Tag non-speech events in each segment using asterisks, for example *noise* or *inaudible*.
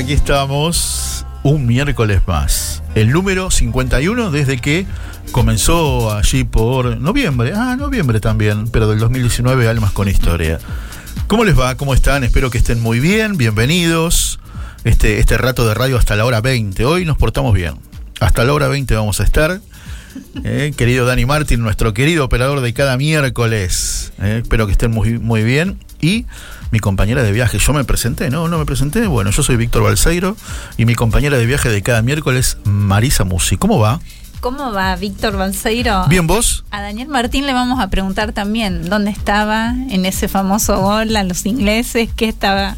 Aquí estamos un miércoles más. El número 51 desde que comenzó allí por noviembre. Ah, noviembre también, pero del 2019 Almas con Historia. ¿Cómo les va? ¿Cómo están? Espero que estén muy bien. Bienvenidos. Este, este rato de radio hasta la hora 20. Hoy nos portamos bien. Hasta la hora 20 vamos a estar. Eh, querido Dani Martín, nuestro querido operador de cada miércoles. Eh, espero que estén muy, muy bien. Y mi compañera de viaje. Yo me presenté, ¿no? No me presenté. Bueno, yo soy Víctor Balseiro y mi compañera de viaje de cada miércoles, Marisa Musi. ¿Cómo va? ¿Cómo va Víctor Balseiro? Bien, vos. A Daniel Martín le vamos a preguntar también dónde estaba en ese famoso gol a los ingleses, qué estaba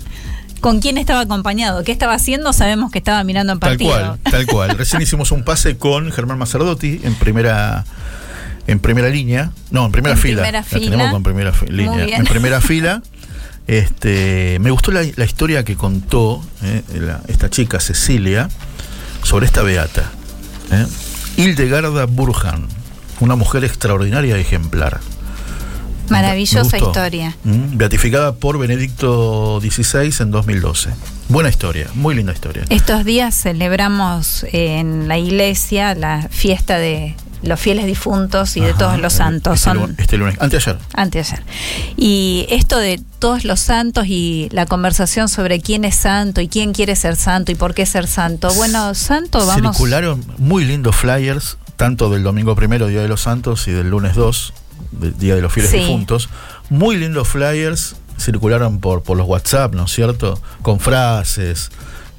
con quién estaba acompañado, qué estaba haciendo, sabemos que estaba mirando en partido. Tal cual, tal cual. *laughs* Recién hicimos un pase con Germán Macerdotti en primera en primera línea, no, en primera fila. Primera fila. tenemos con primera línea. En primera *laughs* fila Este, me gustó la, historia que contó eh, esta chica Cecilia sobre esta beata. Eh. Hildegarda Burhan, una mujer extraordinaria y ejemplar. Maravillosa historia. Mm, beatificada por Benedicto XVI en 2012. Buena historia, muy linda historia. Estos días celebramos en la iglesia la fiesta de los fieles difuntos y de todos los santos. Este, Son, este lunes, anteayer. Anteayer. Y esto de todos los santos y la conversación sobre quién es santo y quién quiere ser santo y por qué ser santo. Bueno, santo vamos. Circularon muy lindos flyers, tanto del domingo primero, Día de los Santos, y del lunes 2, Día de los Fieles Difuntos. Muy lindos flyers circularon por, por los WhatsApp, ¿no es cierto? Con frases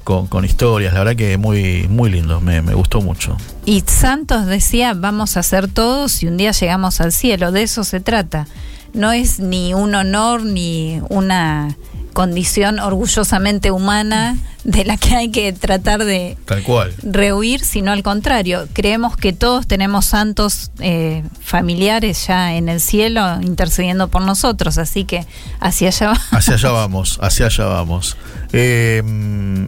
con, historias, la verdad que muy, muy lindo, me, me, gustó mucho. Y Santos decía, vamos a ser todos y un día llegamos al cielo, de eso se trata. No es ni un honor ni una condición orgullosamente humana de la que hay que tratar de Tal cual. rehuir, sino al contrario. Creemos que todos tenemos santos eh, familiares ya en el cielo intercediendo por nosotros, así que hacia allá vamos. Hacia allá vamos, hacia allá vamos. Eh,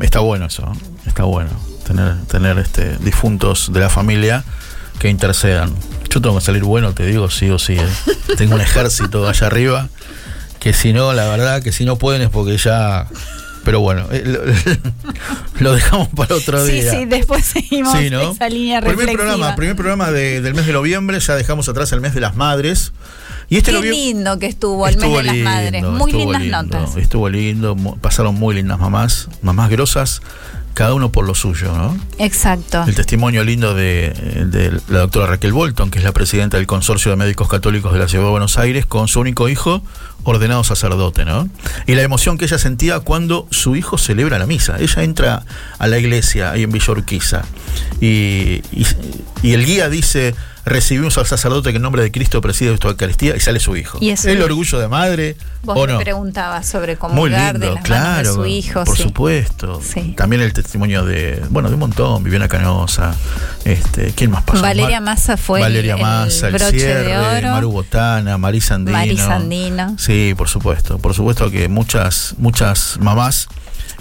está bueno eso, está bueno tener, tener este, difuntos de la familia que intercedan. Yo tengo que salir bueno, te digo, sí o sí. ¿eh? Tengo un ejército allá arriba que si no, la verdad, que si no pueden es porque ya pero bueno, eh, lo, *laughs* dejamos para otro día. Sí, sí, después seguimos esa línea primer programa, primer programa del mes de noviembre, ya dejamos atrás el mes de las madres. Y este Qué lindo que estuvo el mes de las madres, muy lindas notas. Estuvo lindo, pasaron muy lindas mamás, mamás grosas, cada uno por lo suyo, ¿no? Exacto. El testimonio lindo de, de, la doctora Raquel Bolton, que es la presidenta del Consorcio de Médicos Católicos de la Ciudad de Buenos Aires, con su único hijo, ordenado sacerdote, ¿no? Y la emoción que ella sentía cuando su hijo celebra la misa. Ella entra a la iglesia ahí en Villorquiza y, y el guía dice recibimos al sacerdote que en nombre de Cristo preside esta Eucaristía y sale su hijo. ¿Y el orgullo de madre? Vos ¿o no? preguntabas sobre cómo de las claro, de su hijo. Por supuesto. También el testimonio de, bueno, de un montón, Viviana Canosa, este, ¿quién más pasó? Valeria Massa fue Valeria Massa, el, cierre, de oro. Maru Botana, Marisa Andino. Marisa Andino. Sí, por supuesto. Por supuesto que muchas, muchas mamás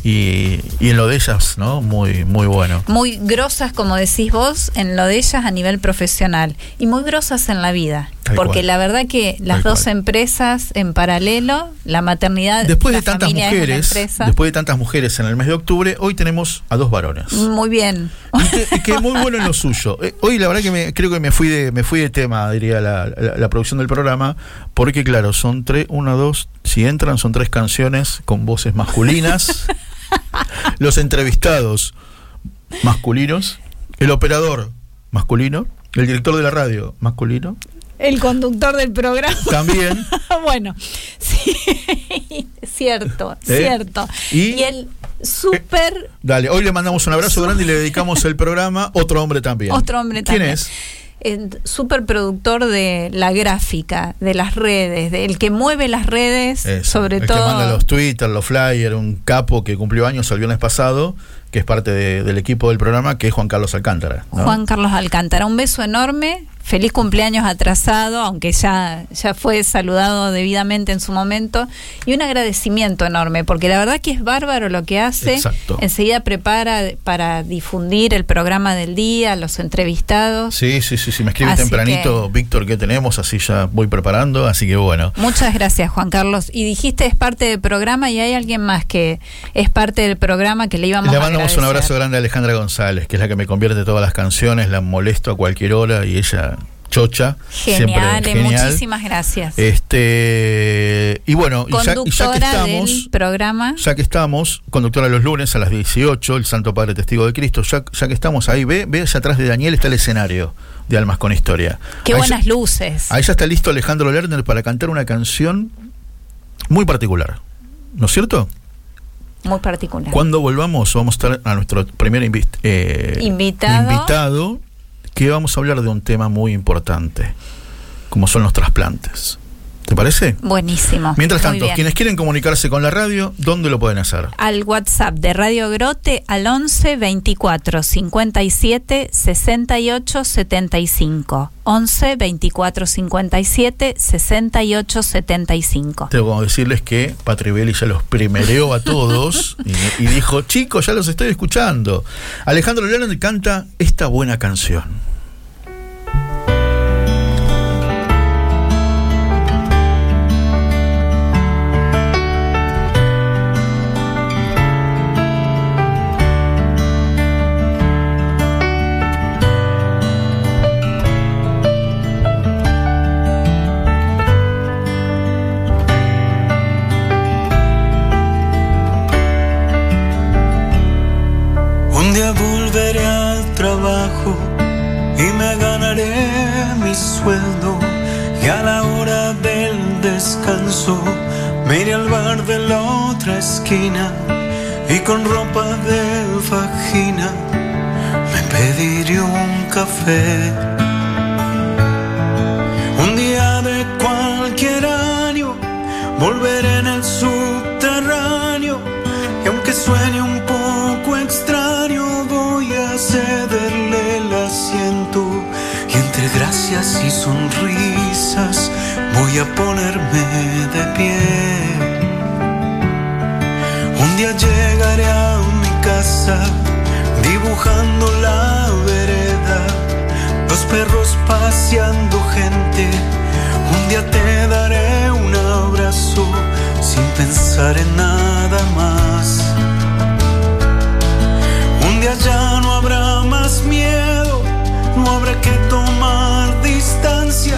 y, y en lo de ellas, ¿no? Muy, muy bueno. Muy grosas, como decís vos, en lo de ellas a nivel profesional y muy grosas en la vida. Tal porque cual. la verdad que las Tal dos cual. empresas en paralelo, la maternidad. Después la de tantas mujeres, después de tantas mujeres en el mes de octubre, hoy tenemos a dos varones. Muy bien. Y que, que muy bueno en lo suyo. Eh, Hoy la verdad que me, creo que me fui de me fui de tema, diría la, la- la producción del programa, porque claro, son tres, una, dos, si entran son tres canciones con voces masculinas, *laughs* *laughs* los entrevistados masculinos, el operador masculino, el director de la radio masculino, El conductor del programa. también, *laughs* bueno, sí, *laughs* cierto, ¿Eh? cierto. Y- Y, el súper dale, hoy le mandamos un abrazo grande y le dedicamos el programa, otro hombre también. otro hombre ¿Quién también. es? El superproductor de la gráfica, de las redes, del que mueve las redes, Eso, sobre el todo. que manda los Twitter, los flyers, un capo que cumplió años el viernes pasado, que es parte de- del equipo del programa, que es Juan Carlos Alcántara. ¿no? Juan Carlos Alcántara, un beso enorme, feliz cumpleaños atrasado, aunque ya, ya fue saludado debidamente en su momento, y un agradecimiento enorme, porque la verdad que es bárbaro lo que hace, Exacto. enseguida prepara para difundir el programa del día, los entrevistados. Sí, sí, sí, sí, me escribe Así tempranito, Víctor, ¿qué tenemos? Así ya voy preparando, así que bueno. Muchas gracias, Juan Carlos. Y dijiste es parte del programa y hay alguien más que es parte del programa que le íbamos Le a mandamos un abrazo grande a Alejandra González, que es la que me convierte todas las canciones, la molesto a cualquier hora y ella chocha. Genial, siempre genial. muchísimas gracias. Este, y bueno, y ya, y ya que estamos, del programa. ya que estamos, conductora los lunes a las 18, el Santo Padre Testigo de Cristo, ya, ya que estamos ahí, ve, ve allá atrás de Daniel está el escenario de Almas con Historia. Qué Ahí buenas ya- luces. Ahí ya está listo Alejandro Lerner para cantar una canción muy particular. ¿No es cierto? Muy particular. Cuando volvamos vamos a estar a nuestro primer invi- eh, Invitado. invitado, que vamos a hablar de un tema muy importante, como son los trasplantes. ¿Te parece? Buenísimo. Mientras tanto, quienes quieren comunicarse con la radio, ¿dónde lo pueden hacer? Al WhatsApp de Radio Grote al 11 24 57 68 75. 11 24 57 68 75. Tengo que decirles que Patrivelli ya los primereó a todos y, y dijo, chicos, ya los estoy escuchando. Alejandro Lerner canta esta buena canción. Y a la hora del descanso me iré al bar de la otra esquina y con ropa de vagina me pediré un café. Un día de cualquier año volveré en el subterráneo y aunque suene un poco extraño voy a asiento gracias y sonrisas voy a ponerme de pie. Un día llegaré a mi casa dibujando la vereda, los perros paseando gente. Un día te daré un abrazo sin pensar en nada más. Un día ya no habrá más miedo, no habrá que tomar distancia,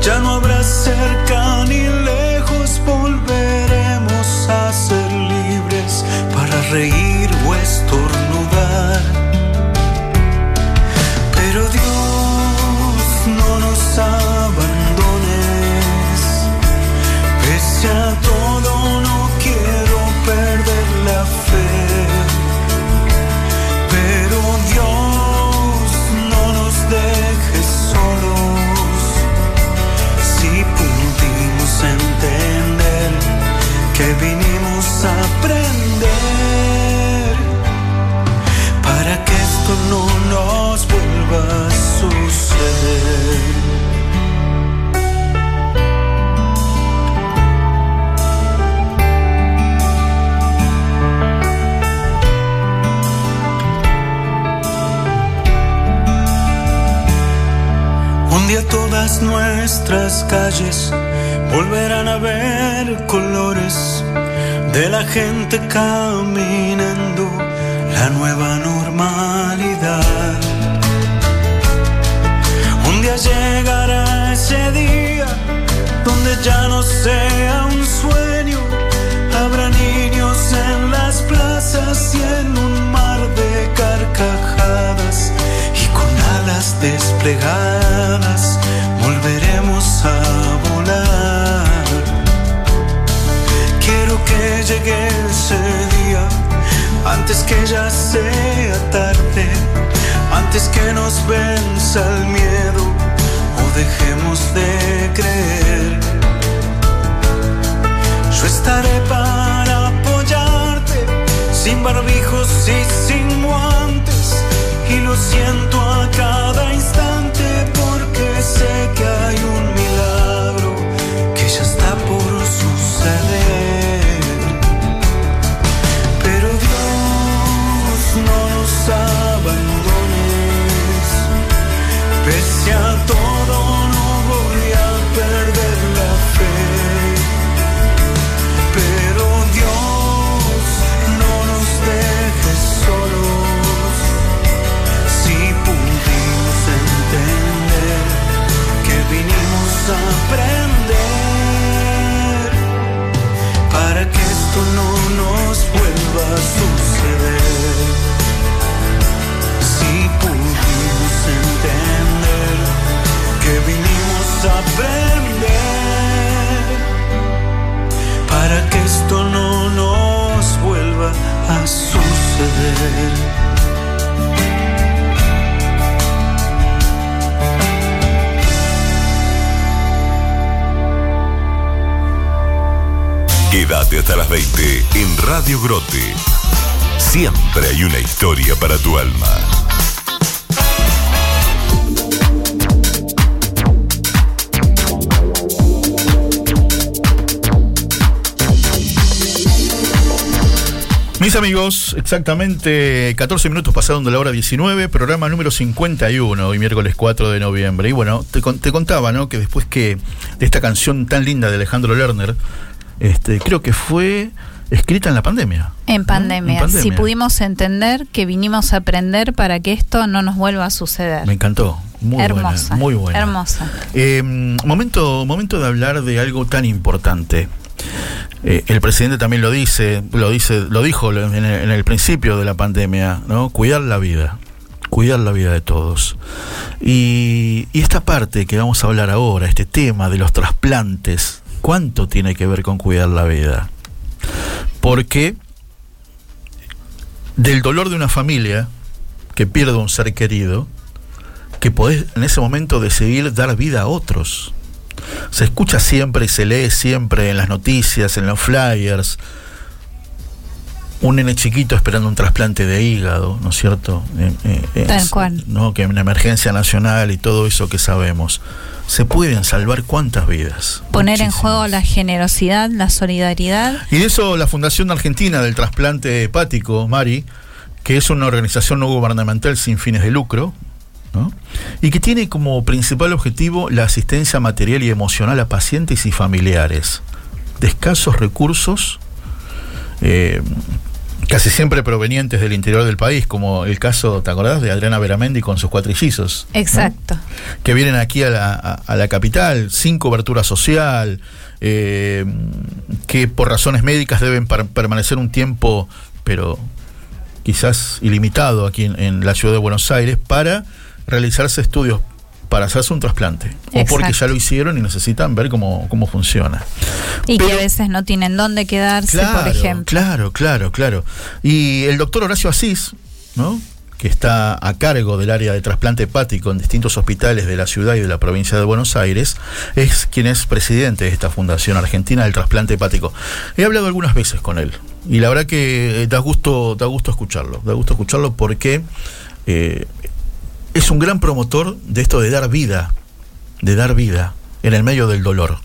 ya no habrá cerca ni lejos, volveremos a ser libres para reír o todas nuestras calles volverán a ver colores de la gente caminando la nueva normalidad. Un día llegará ese día donde ya no sea un sueño, habrá niños en las plazas y en un mar de carcajadas con alas desplegadas volveremos a volar. Quiero que llegue ese día antes que ya sea tarde, antes que nos venza el miedo o dejemos de creer. Yo estaré para apoyarte, sin barbijos y sin guantes, y lo siento a cada instante porque sé que hay un vuelva a suceder. Si pudimos entender que vinimos a aprender para que esto no nos vuelva a suceder. Quédate hasta las 20 en Radio Grote. Siempre hay una historia para tu alma. Mis amigos, exactamente 14 minutos pasaron de la hora 19, programa número 51, hoy miércoles 4 de noviembre. Y bueno, te, con- te contaba, ¿no? Que después que de esta canción tan linda de Alejandro Lerner, este, creo que fue escrita en la pandemia. En pandemia, En pandemia. si pudimos entender que vinimos a aprender para que esto no nos vuelva a suceder. Me encantó. Muy hermosa, buena, muy buena. hermosa. Eh, momento, momento de hablar de algo tan importante. Eh, el presidente también lo dice, lo dice, lo dijo en el, en el principio de la pandemia, ¿no? Cuidar la vida, cuidar la vida de todos. Y, y esta parte que vamos a hablar ahora, este tema de los trasplantes, ¿cuánto tiene que ver con cuidar la vida? Porque del dolor de una familia que pierde un ser querido, que podés en ese momento decidir dar vida a otros. Se escucha siempre y se lee siempre en las noticias, en los flyers, un nene chiquito esperando un trasplante de hígado, ¿no es cierto? Eh, eh, Tal es- cual. ¿no? Que una emergencia nacional y todo eso que sabemos. Se pueden salvar cuántas vidas. Poner en juego la generosidad, la solidaridad. Y de eso la Fundación Argentina del Trasplante Hepático, Mari, que es una organización no gubernamental sin fines de lucro, ¿no? y que tiene como principal objetivo la asistencia material y emocional a pacientes y familiares de escasos recursos, eh, casi siempre provenientes del interior del país, como el caso, ¿te acordás? De Adriana Veramendi con sus cuatrillizos. ¿no? Exacto. que vienen aquí a la, a- a la capital sin cobertura social, eh, que por razones médicas deben per- permanecer un tiempo, pero quizás ilimitado aquí en, en la ciudad de Buenos Aires, para realizarse estudios para hacerse un trasplante. O porque ya lo hicieron y necesitan ver cómo, cómo funciona. Y que a veces no tienen dónde quedarse, Claro, por ejemplo. Claro, claro, claro. Y el doctor Horacio Asís, ¿no? que está a cargo del área de trasplante hepático en distintos hospitales de la ciudad y de la provincia de Buenos Aires, es quien es presidente de esta Fundación Argentina del Trasplante Hepático. He hablado algunas veces con él y la verdad que da gusto, da gusto escucharlo, da gusto escucharlo porque eh, es un gran promotor de esto de dar vida, de dar vida en el medio del dolor.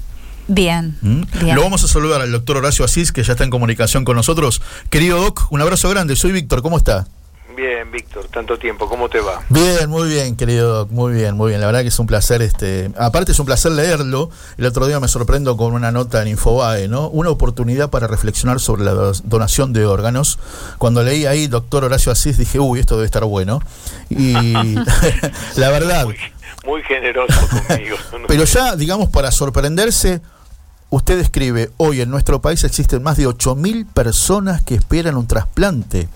Bien, ¿Mm? bien. Lo vamos a saludar al doctor Horacio Asís, que ya está en comunicación con nosotros. Querido Doc, un abrazo grande. Soy Víctor, ¿cómo está? Bien, Víctor, tanto tiempo, ¿cómo te va? Bien, muy bien, querido, muy bien, muy bien. La verdad que es un placer, este, aparte es un placer leerlo. El otro día me sorprendo con una nota en Infobae, ¿no? Una oportunidad para reflexionar sobre la donación de órganos. Cuando leí ahí doctor Horacio Asís dije, uy, esto debe estar bueno. Y *laughs* *laughs* la verdad... Muy, muy generoso conmigo. Pero ya, digamos, para sorprenderse, usted escribe, hoy en nuestro país existen más de 8.000 personas que esperan un trasplante.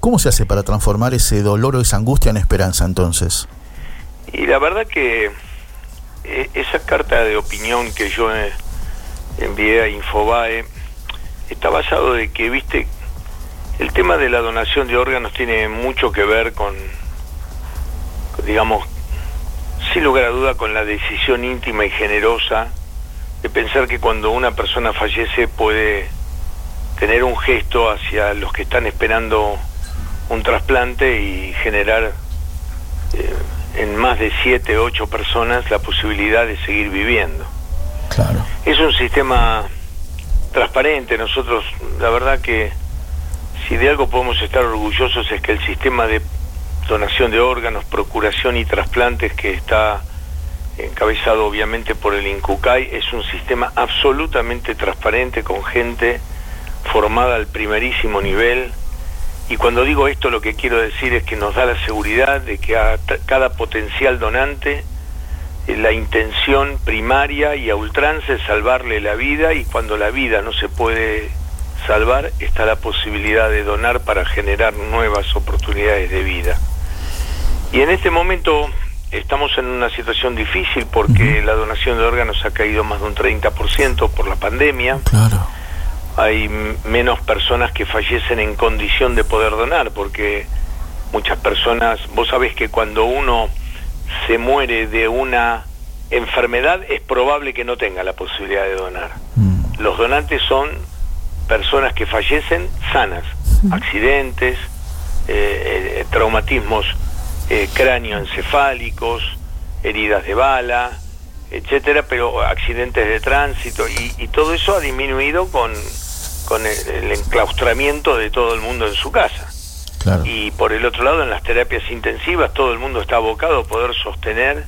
¿Cómo se hace para transformar ese dolor o esa angustia en esperanza entonces? Y la verdad que eh, esa carta de opinión que yo eh, envié a Infobae está basado de que, viste, el tema de la donación de órganos tiene mucho que ver con, digamos, sin lugar a duda, con la decisión íntima y generosa de pensar que cuando una persona fallece puede tener un gesto hacia los que están esperando un trasplante y generar eh, en más de siete, ocho personas la posibilidad de seguir viviendo. Claro. Es un sistema transparente. Nosotros, la verdad que si de algo podemos estar orgullosos es que el sistema de donación de órganos, procuración y trasplantes que está encabezado obviamente por el INCUCAI es un sistema absolutamente transparente con gente formada al primerísimo nivel, y cuando digo esto lo que quiero decir es que nos da la seguridad de que a cada potencial donante eh, la intención primaria y a ultranza es salvarle la vida y cuando la vida no se puede salvar está la posibilidad de donar para generar nuevas oportunidades de vida. Y en este momento estamos en una situación difícil porque la donación de órganos ha caído más de un 30% por la pandemia. Claro hay menos personas que fallecen en condición de poder donar, porque muchas personas, vos sabés que cuando uno se muere de una enfermedad es probable que no tenga la posibilidad de donar. Mm. Los donantes son personas que fallecen sanas, accidentes, eh, eh, traumatismos eh, cráneoencefálicos, heridas de bala, etcétera, pero accidentes de tránsito y, todo eso ha disminuido con, con el, enclaustramiento de todo el mundo en su casa. Y por el otro lado, en las terapias intensivas, todo el mundo está abocado a poder sostener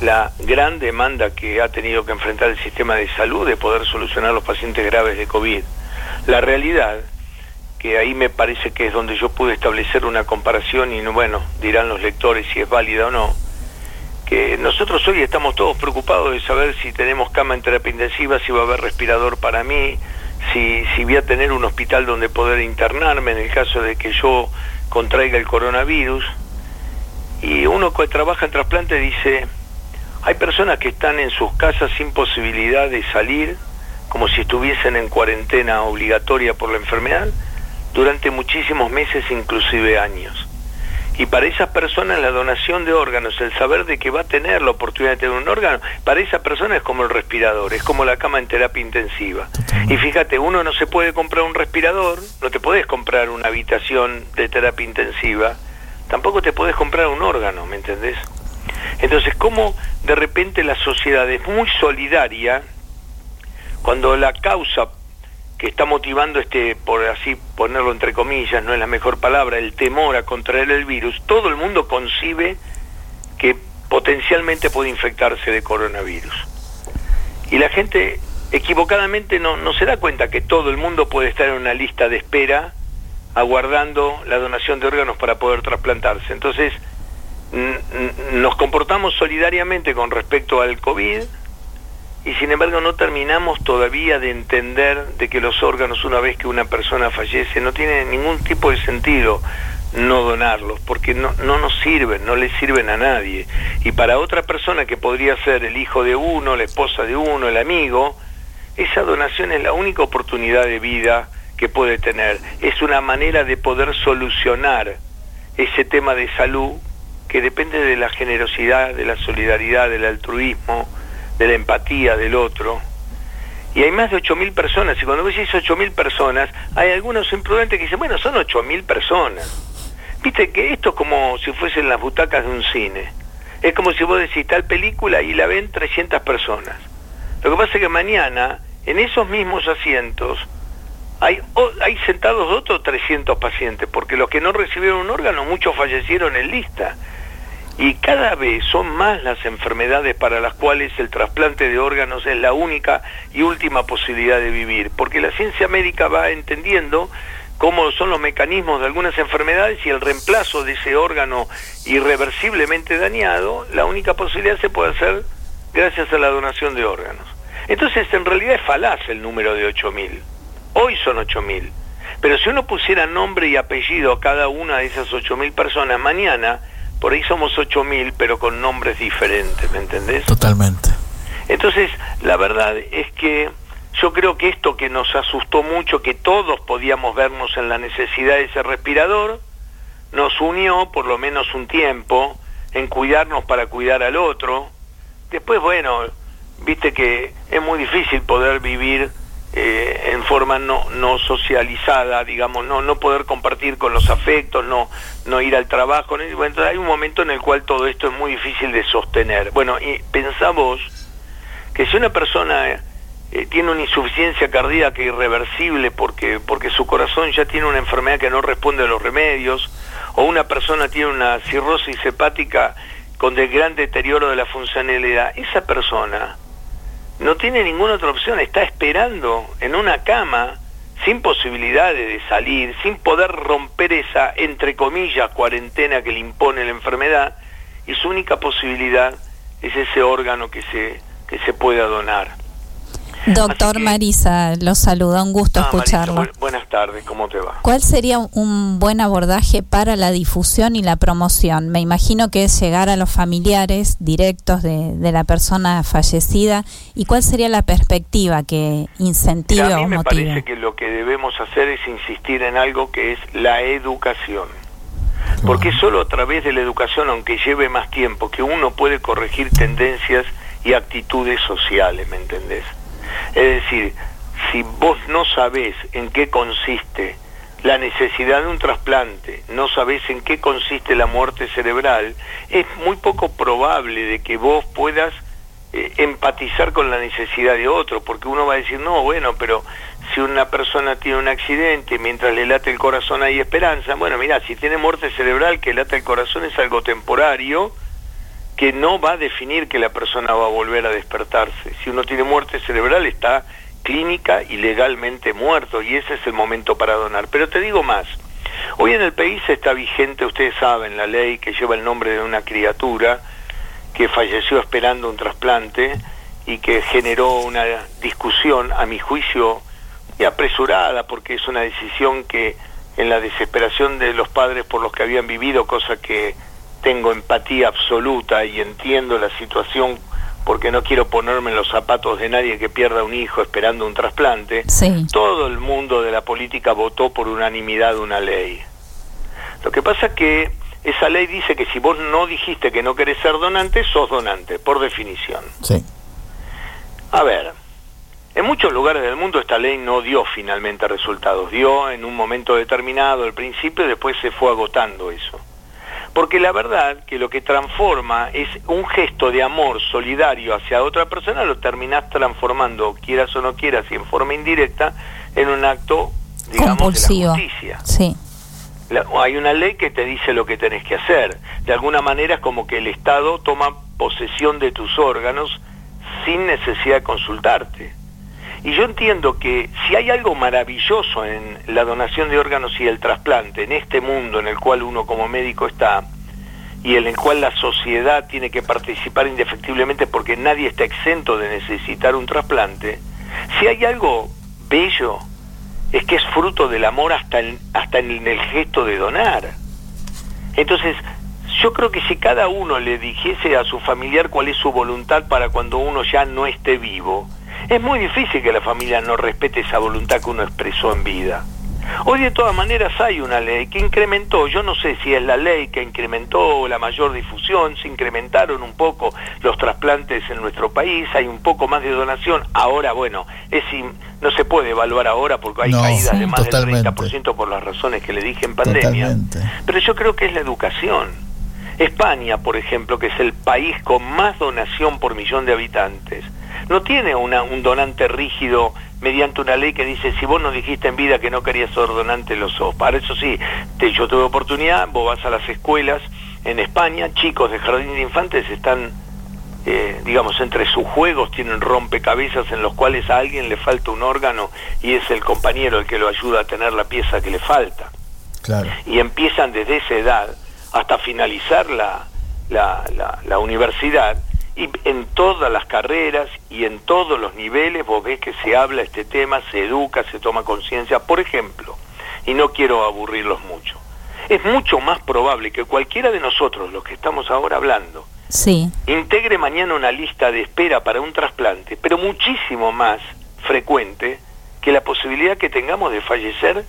la gran demanda que ha tenido que enfrentar el sistema de salud de poder solucionar los pacientes graves de COVID. La realidad, que ahí me parece que es donde yo pude establecer una comparación y bueno, dirán los lectores si es válida o no, que nosotros hoy estamos todos preocupados de saber si tenemos cama en terapia intensiva, si va a haber respirador para mí, si, si voy a tener un hospital donde poder internarme en el caso de que yo contraiga el coronavirus. Y uno que trabaja en trasplante dice, hay personas que están en sus casas sin posibilidad de salir, como si estuviesen en cuarentena obligatoria por la enfermedad, durante muchísimos meses, inclusive años. Y para esas personas la donación de órganos, el saber de que va a tener la oportunidad de tener un órgano, para esa persona es como el respirador, es como la cama en terapia intensiva. Y fíjate, uno no se puede comprar un respirador, no te puedes comprar una habitación de terapia intensiva, tampoco te puedes comprar un órgano, ¿me entendés? Entonces, ¿cómo de repente la sociedad es muy solidaria cuando la causa está motivando este, por así ponerlo entre comillas, no es la mejor palabra, el temor a contraer el virus, todo el mundo concibe que potencialmente puede infectarse de coronavirus. Y la gente equivocadamente no, no se da cuenta que todo el mundo puede estar en una lista de espera aguardando la donación de órganos para poder trasplantarse. Entonces, nos comportamos solidariamente con respecto al COVID, y sin embargo no terminamos todavía de entender de que los órganos una vez que una persona fallece no tiene ningún tipo de sentido no donarlos porque no, no nos sirven, no le sirven a nadie. Y para otra persona que podría ser el hijo de uno, la esposa de uno, el amigo, esa donación es la única oportunidad de vida que puede tener. Es una manera de poder solucionar ese tema de salud que depende de la generosidad, de la solidaridad, del altruismo, de la empatía del otro. Y hay más de 8.000 personas, y cuando vos decís 8.000 personas, hay algunos imprudentes que dicen, bueno, son 8.000 personas. Viste que esto es como si fuesen las butacas de un cine. Es como si vos decís tal película y la ven 300 personas. Lo que pasa es que mañana, en esos mismos asientos, hay, hay sentados otros 300 pacientes, porque los que no recibieron un órgano, muchos fallecieron en lista. Y cada vez son más las enfermedades para las cuales el trasplante de órganos es la única y última posibilidad de vivir, porque la ciencia médica va entendiendo cómo son los mecanismos de algunas enfermedades y el reemplazo de ese órgano irreversiblemente dañado, la única posibilidad se puede hacer gracias a la donación de órganos. Entonces, en realidad es falaz el número de 8.000. Hoy son 8.000. Pero si uno pusiera nombre y apellido a cada una de esas 8.000 personas, mañana por ahí somos 8.000, pero con nombres diferentes, ¿me entendés? Totalmente. Entonces, la verdad es que yo creo que esto que nos asustó mucho, que todos podíamos vernos en la necesidad de ese respirador, nos unió por lo menos un tiempo en cuidarnos para cuidar al otro. Después, bueno, viste que es muy difícil poder vivir eh, en forma no, no socializada, digamos, no, no poder compartir con los afectos, no, no ir al trabajo. Bueno, hay un momento en el cual todo esto es muy difícil de sostener. Bueno, y pensamos que si una persona eh, tiene una insuficiencia cardíaca irreversible porque, porque su corazón ya tiene una enfermedad que no responde a los remedios, o una persona tiene una cirrosis hepática con de gran deterioro de la funcionalidad, esa persona no tiene ninguna otra opción, está esperando en una cama sin posibilidades de salir, sin poder romper esa, entre comillas, cuarentena que le impone la enfermedad, y su única posibilidad es ese órgano que se, que se pueda donar. Doctor Marisa, lo saluda, un gusto ah, escucharlo. buenas tardes, ¿cómo te va? ¿Cuál sería un buen abordaje para la difusión y la promoción? Me imagino que es llegar a los familiares directos de, la persona fallecida. ¿Y cuál sería la perspectiva que incentive a mí me parece que lo que debemos hacer es insistir en algo que es la educación. Porque solo a través de la educación, aunque lleve más tiempo, que uno puede corregir tendencias y actitudes sociales, ¿me entendés? Es decir, si vos no sabés en qué consiste la necesidad de un trasplante, no sabés en qué consiste la muerte cerebral, es muy poco probable de que vos puedas eh, empatizar con la necesidad de otro, porque uno va a decir, no, bueno, pero si una persona tiene un accidente, mientras le late el corazón hay esperanza, bueno, mira, si tiene muerte cerebral, que late el corazón es algo temporario, que no va a definir que la persona va a volver a despertarse. Si uno tiene muerte cerebral está clínica y legalmente muerto y ese es el momento para donar. Pero te digo más, hoy en el país está vigente, ustedes saben, la ley que lleva el nombre de una criatura que falleció esperando un trasplante y que generó una discusión, a mi juicio, y apresurada, porque es una decisión que en la desesperación de los padres por los que habían vivido, cosa que tengo empatía absoluta y entiendo la situación porque no quiero ponerme en los zapatos de nadie que pierda un hijo esperando un trasplante, todo el mundo de la política votó por unanimidad una ley. Lo que pasa es que esa ley dice que si vos no dijiste que no querés ser donante, sos donante, por definición. Sí. A ver, en muchos lugares del mundo esta ley no dio finalmente resultados, dio en un momento determinado al principio y después se fue agotando eso. Porque la verdad que lo que transforma es un gesto de amor solidario hacia otra persona, lo terminás transformando, quieras o no quieras, y en forma indirecta, en un acto, digamos, de la justicia. Sí. hay una ley que te dice lo que tenés que hacer. De alguna manera es como que el Estado toma posesión de tus órganos sin necesidad de consultarte. Y yo entiendo que si hay algo maravilloso en la donación de órganos y el trasplante, en este mundo en el cual uno como médico está, y en el cual la sociedad tiene que participar indefectiblemente porque nadie está exento de necesitar un trasplante, si hay algo bello, es que es fruto del amor hasta en, hasta en el gesto de donar. Entonces, yo creo que si cada uno le dijese a su familiar cuál es su voluntad para cuando uno ya no esté vivo, es muy difícil que la familia no respete esa voluntad que uno expresó en vida. Hoy de todas maneras hay una ley que incrementó, yo no sé si es la ley que incrementó la mayor difusión, se incrementaron un poco los trasplantes en nuestro país, hay un poco más de donación, ahora bueno, es no se puede evaluar ahora porque hay caídas de más del 30% por las razones que le dije en pandemia, pero yo creo que es la educación. España, por ejemplo, que es el país con más donación por millón de habitantes, No tiene una, un donante rígido mediante una ley que dice si vos nos dijiste en vida que no querías ser donante, lo sos. Para eso sí, te, yo tuve oportunidad, vos vas a las escuelas en España, chicos de jardín de infantes están, eh, digamos, entre sus juegos tienen rompecabezas en los cuales a alguien le falta un órgano y es el compañero el que lo ayuda a tener la pieza que le falta. Claro. Y empiezan desde esa edad hasta finalizar la, la, la, la universidad y en todas las carreras y en todos los niveles vos ves que se habla este tema, se educa, se toma conciencia. Por ejemplo, y no quiero aburrirlos mucho, es mucho más probable que cualquiera de nosotros, los que estamos ahora hablando, Sí, integre mañana una lista de espera para un trasplante, pero muchísimo más frecuente que la posibilidad que tengamos de fallecer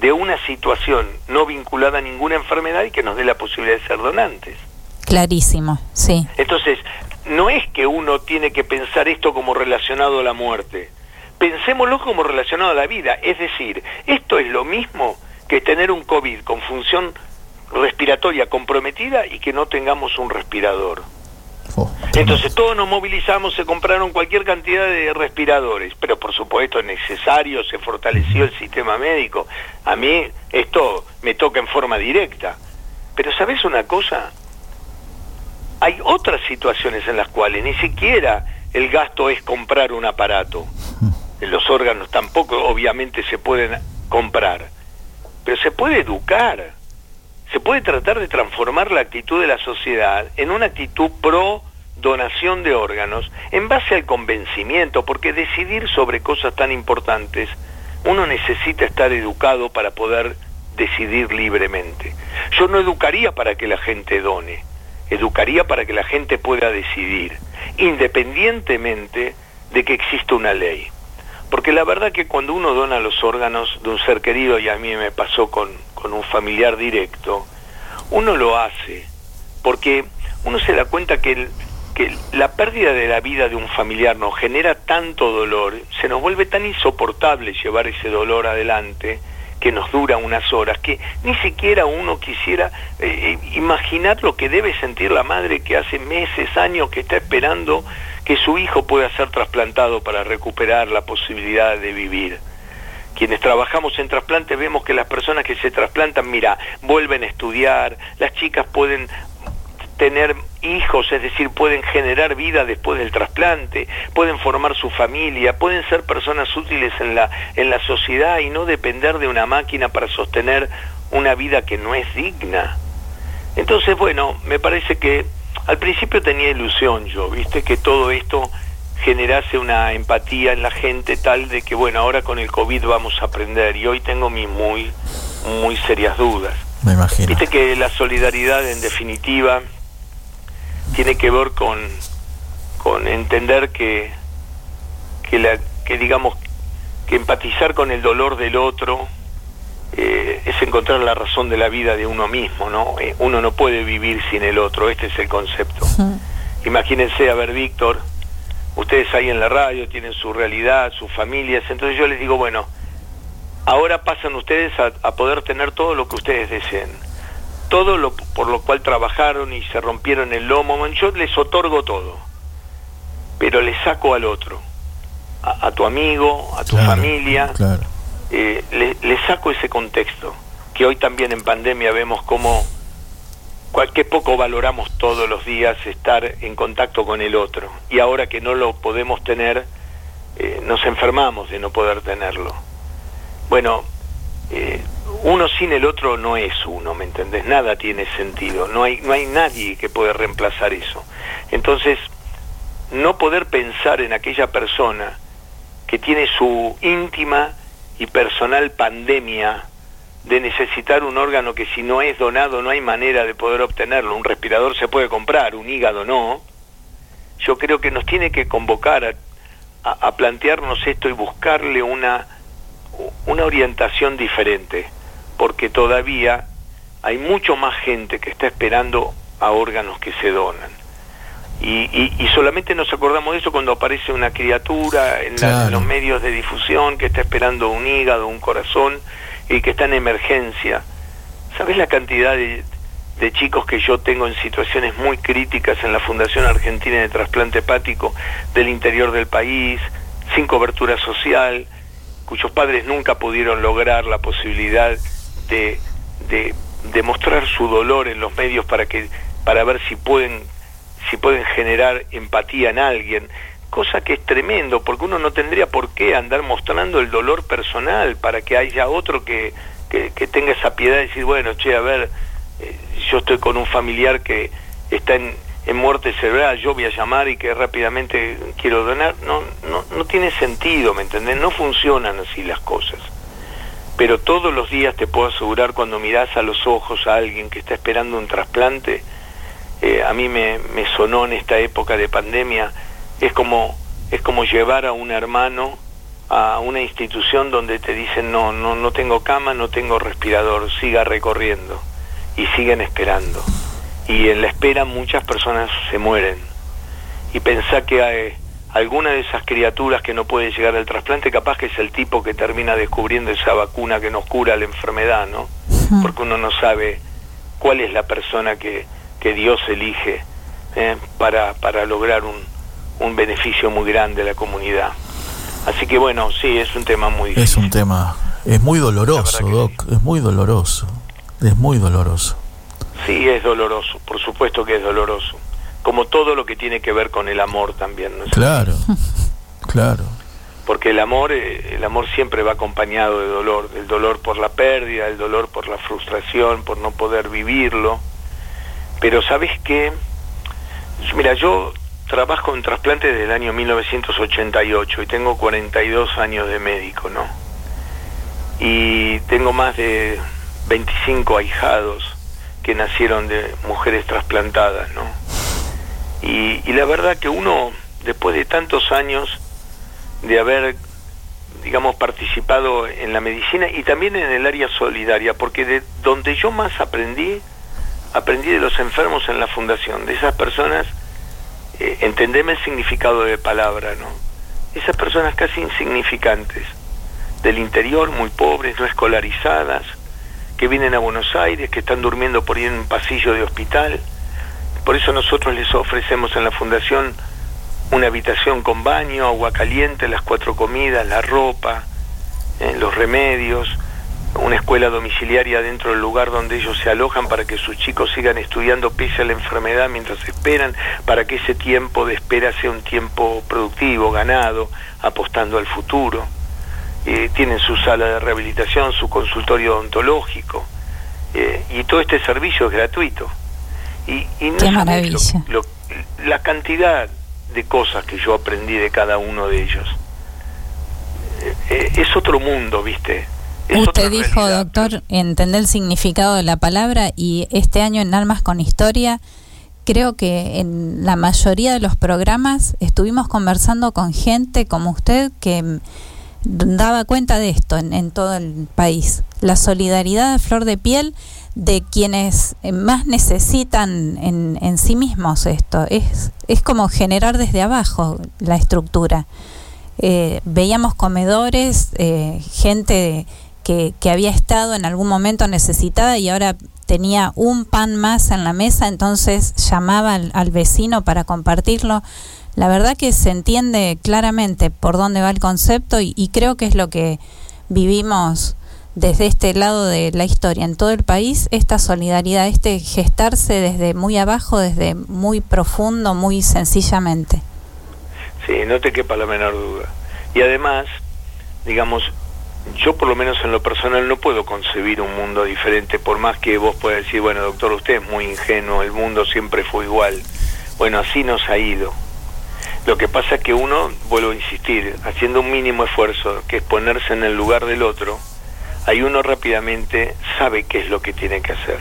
de una situación no vinculada a ninguna enfermedad y que nos dé la posibilidad de ser donantes. clarísimo, sí. Entonces, no es que uno tiene que pensar esto como relacionado a la muerte. Pensémoslo como relacionado a la vida. Es decir, esto es lo mismo que tener un COVID con función respiratoria comprometida y que no tengamos un respirador. Oh, Entonces todos nos movilizamos, se compraron cualquier cantidad de respiradores, pero por supuesto es necesario, se fortaleció el sistema médico. A mí esto me toca en forma directa. Pero ¿sabes una cosa? Hay otras situaciones en las cuales ni siquiera el gasto es comprar un aparato. *laughs* Los órganos tampoco obviamente se pueden comprar, pero se puede educar se puede tratar de transformar la actitud de la sociedad en una actitud pro donación de órganos en base al convencimiento, porque decidir sobre cosas tan importantes, uno necesita estar educado para poder decidir libremente. Yo no educaría para que la gente done, educaría para que la gente pueda decidir, independientemente de que exista una ley. Porque la verdad que cuando uno dona los órganos de un ser querido, y a mí me pasó con, con un familiar directo, uno lo hace porque uno se da cuenta que, el, que la pérdida de la vida de un familiar nos genera tanto dolor, se nos vuelve tan insoportable llevar ese dolor adelante, que nos dura unas horas, que ni siquiera uno quisiera eh, imaginar lo que debe sentir la madre que hace meses, años que está esperando que su hijo pueda ser trasplantado para recuperar la posibilidad de vivir. Quienes trabajamos en trasplantes vemos que las personas que se trasplantan, mira, vuelven a estudiar, las chicas pueden tener hijos, es decir, pueden generar vida después del trasplante, pueden formar su familia, pueden ser personas útiles en la, en la sociedad y no depender de una máquina para sostener una vida que no es digna. Entonces, bueno, me parece que al principio tenía ilusión yo, viste, que todo esto generase una empatía en la gente tal de que, bueno, ahora con el COVID vamos a aprender y hoy tengo mis muy, muy serias dudas. Me imagino. Viste que la solidaridad en definitiva tiene que ver con, con entender que, que, la, que digamos que empatizar con el dolor del otro eh, es encontrar la razón de la vida de uno mismo, ¿no? Eh, uno no puede vivir sin el otro, este es el concepto. Imagínense, a ver, Víctor, ustedes ahí en la radio tienen su realidad, sus familias, entonces yo les digo, bueno, ahora pasan ustedes a, a poder tener todo lo que ustedes deseen, todo lo por lo cual trabajaron y se rompieron el lomo, yo les otorgo todo, pero les saco al otro, a, a tu amigo, a tu Claro, familia, Claro. eh, le, le saco ese contexto, que hoy también en pandemia vemos cómo cualquier poco valoramos todos los días estar en contacto con el otro, y ahora que no lo podemos tener, eh, nos enfermamos de no poder tenerlo. Bueno, eh, uno sin el otro no es uno, ¿me entendés? Nada tiene sentido, no hay, no hay nadie que pueda reemplazar eso. Entonces, no poder pensar en aquella persona que tiene su íntima y personal pandemia de necesitar un órgano que si no es donado no hay manera de poder obtenerlo. Un respirador se puede comprar, un hígado no. Yo creo que nos tiene que convocar a, a- a plantearnos esto y buscarle una, una orientación diferente, porque todavía hay mucho más gente que está esperando a órganos que se donan. Y, y- y solamente nos acordamos de eso cuando aparece una criatura en, la- Claro. en los medios de difusión que está esperando un hígado, un corazón y que está en emergencia. ¿Sabes la cantidad de... de chicos que yo tengo en situaciones muy críticas en la Fundación Argentina de Trasplante Hepático del interior del país, sin cobertura social, cuyos padres nunca pudieron lograr la posibilidad de, de, mostrar su dolor en los medios para que para ver si pueden si pueden generar empatía en alguien cosa que es tremendo, porque uno no tendría por qué andar mostrando el dolor personal para que haya otro que, que, tenga esa piedad de decir, bueno, che, a ver, eh, yo estoy con un familiar que está en, en, muerte cerebral, yo voy a llamar y que rápidamente quiero donar. No, no, no tiene sentido, ¿me entendés? No funcionan así las cosas. Pero todos los días te puedo asegurar, cuando mirás a los ojos a alguien que está esperando un trasplante, eh, a mí me, me sonó en esta época de pandemia, es como, es como llevar a un hermano a una institución donde te dicen no, no, no tengo cama, no tengo respirador, siga recorriendo y siguen esperando. Y en la espera muchas personas se mueren. Y pensá que hay alguna de esas criaturas que no puede llegar al trasplante, capaz que es el tipo que termina descubriendo esa vacuna que nos cura la enfermedad, ¿no? Porque uno no sabe cuál es la persona que, que Dios elige ¿eh? para, para lograr un, un beneficio muy grande a la comunidad. Así que bueno, sí, es un tema muy Es un tema, es muy doloroso, Doc, es muy doloroso, es muy doloroso. Sí, es doloroso, por supuesto que es doloroso. Como todo lo que tiene que ver con el amor también. ¿no? Claro, claro. Porque el amor, eh, el amor siempre va acompañado de dolor, el dolor por la pérdida, el dolor por la frustración, por no poder vivirlo. Pero sabes qué, mira, yo trabajo en trasplante desde el año 1988 y tengo 42 años de médico, ¿no? Y tengo más de 25 ahijados que nacieron de mujeres trasplantadas, ¿no? Y, la verdad que uno, después de tantos años de haber, digamos, participado en la medicina y también en el área solidaria, porque de donde yo más aprendí, aprendí de los enfermos en la fundación, de esas personas eh, entendeme el significado de palabra, ¿no? Esas personas casi insignificantes, del interior, muy pobres, no escolarizadas, que vienen a Buenos Aires, que están durmiendo por ahí en un pasillo de hospital. Por eso nosotros les ofrecemos en la fundación una habitación con baño, agua caliente, las cuatro comidas, la ropa, eh, los remedios, una escuela domiciliaria dentro del lugar donde ellos se alojan para que sus chicos sigan estudiando pese a la enfermedad mientras esperan, para que ese tiempo de espera sea un tiempo productivo, ganado, apostando al futuro. Eh, tienen su sala de rehabilitación, su consultorio odontológico, eh, y todo este servicio es gratuito. Y, y no maravilla. la cantidad de cosas que yo aprendí de cada uno de ellos. Eh, es otro mundo, ¿viste? Usted dijo, doctor, entender el significado de la palabra y este año en Almas con Historia, creo que en la mayoría de los programas estuvimos conversando con gente como usted que daba cuenta de esto en, todo el país. La solidaridad a flor de piel de quienes más necesitan en, en sí mismos esto. Es, es como generar desde abajo la estructura. Eh, veíamos comedores, eh, gente que, había estado en algún momento necesitada y ahora tenía un pan más en la mesa, entonces llamaba al, vecino para compartirlo. La verdad que se entiende claramente por dónde va el concepto y, creo que es lo que vivimos desde este lado de la historia en todo el país, esta solidaridad, este gestarse desde muy abajo, desde muy profundo, muy sencillamente. Sí, no te quepa la menor duda. Y además, digamos, yo por lo menos en lo personal no puedo concebir un mundo diferente, por más que vos puedas decir, bueno, doctor, usted es muy ingenuo, el mundo siempre fue igual. Bueno, así nos ha ido. Lo que pasa es que uno, vuelvo a insistir, haciendo un mínimo esfuerzo, que es ponerse en el lugar del otro, ahí uno rápidamente sabe qué es lo que tiene que hacer.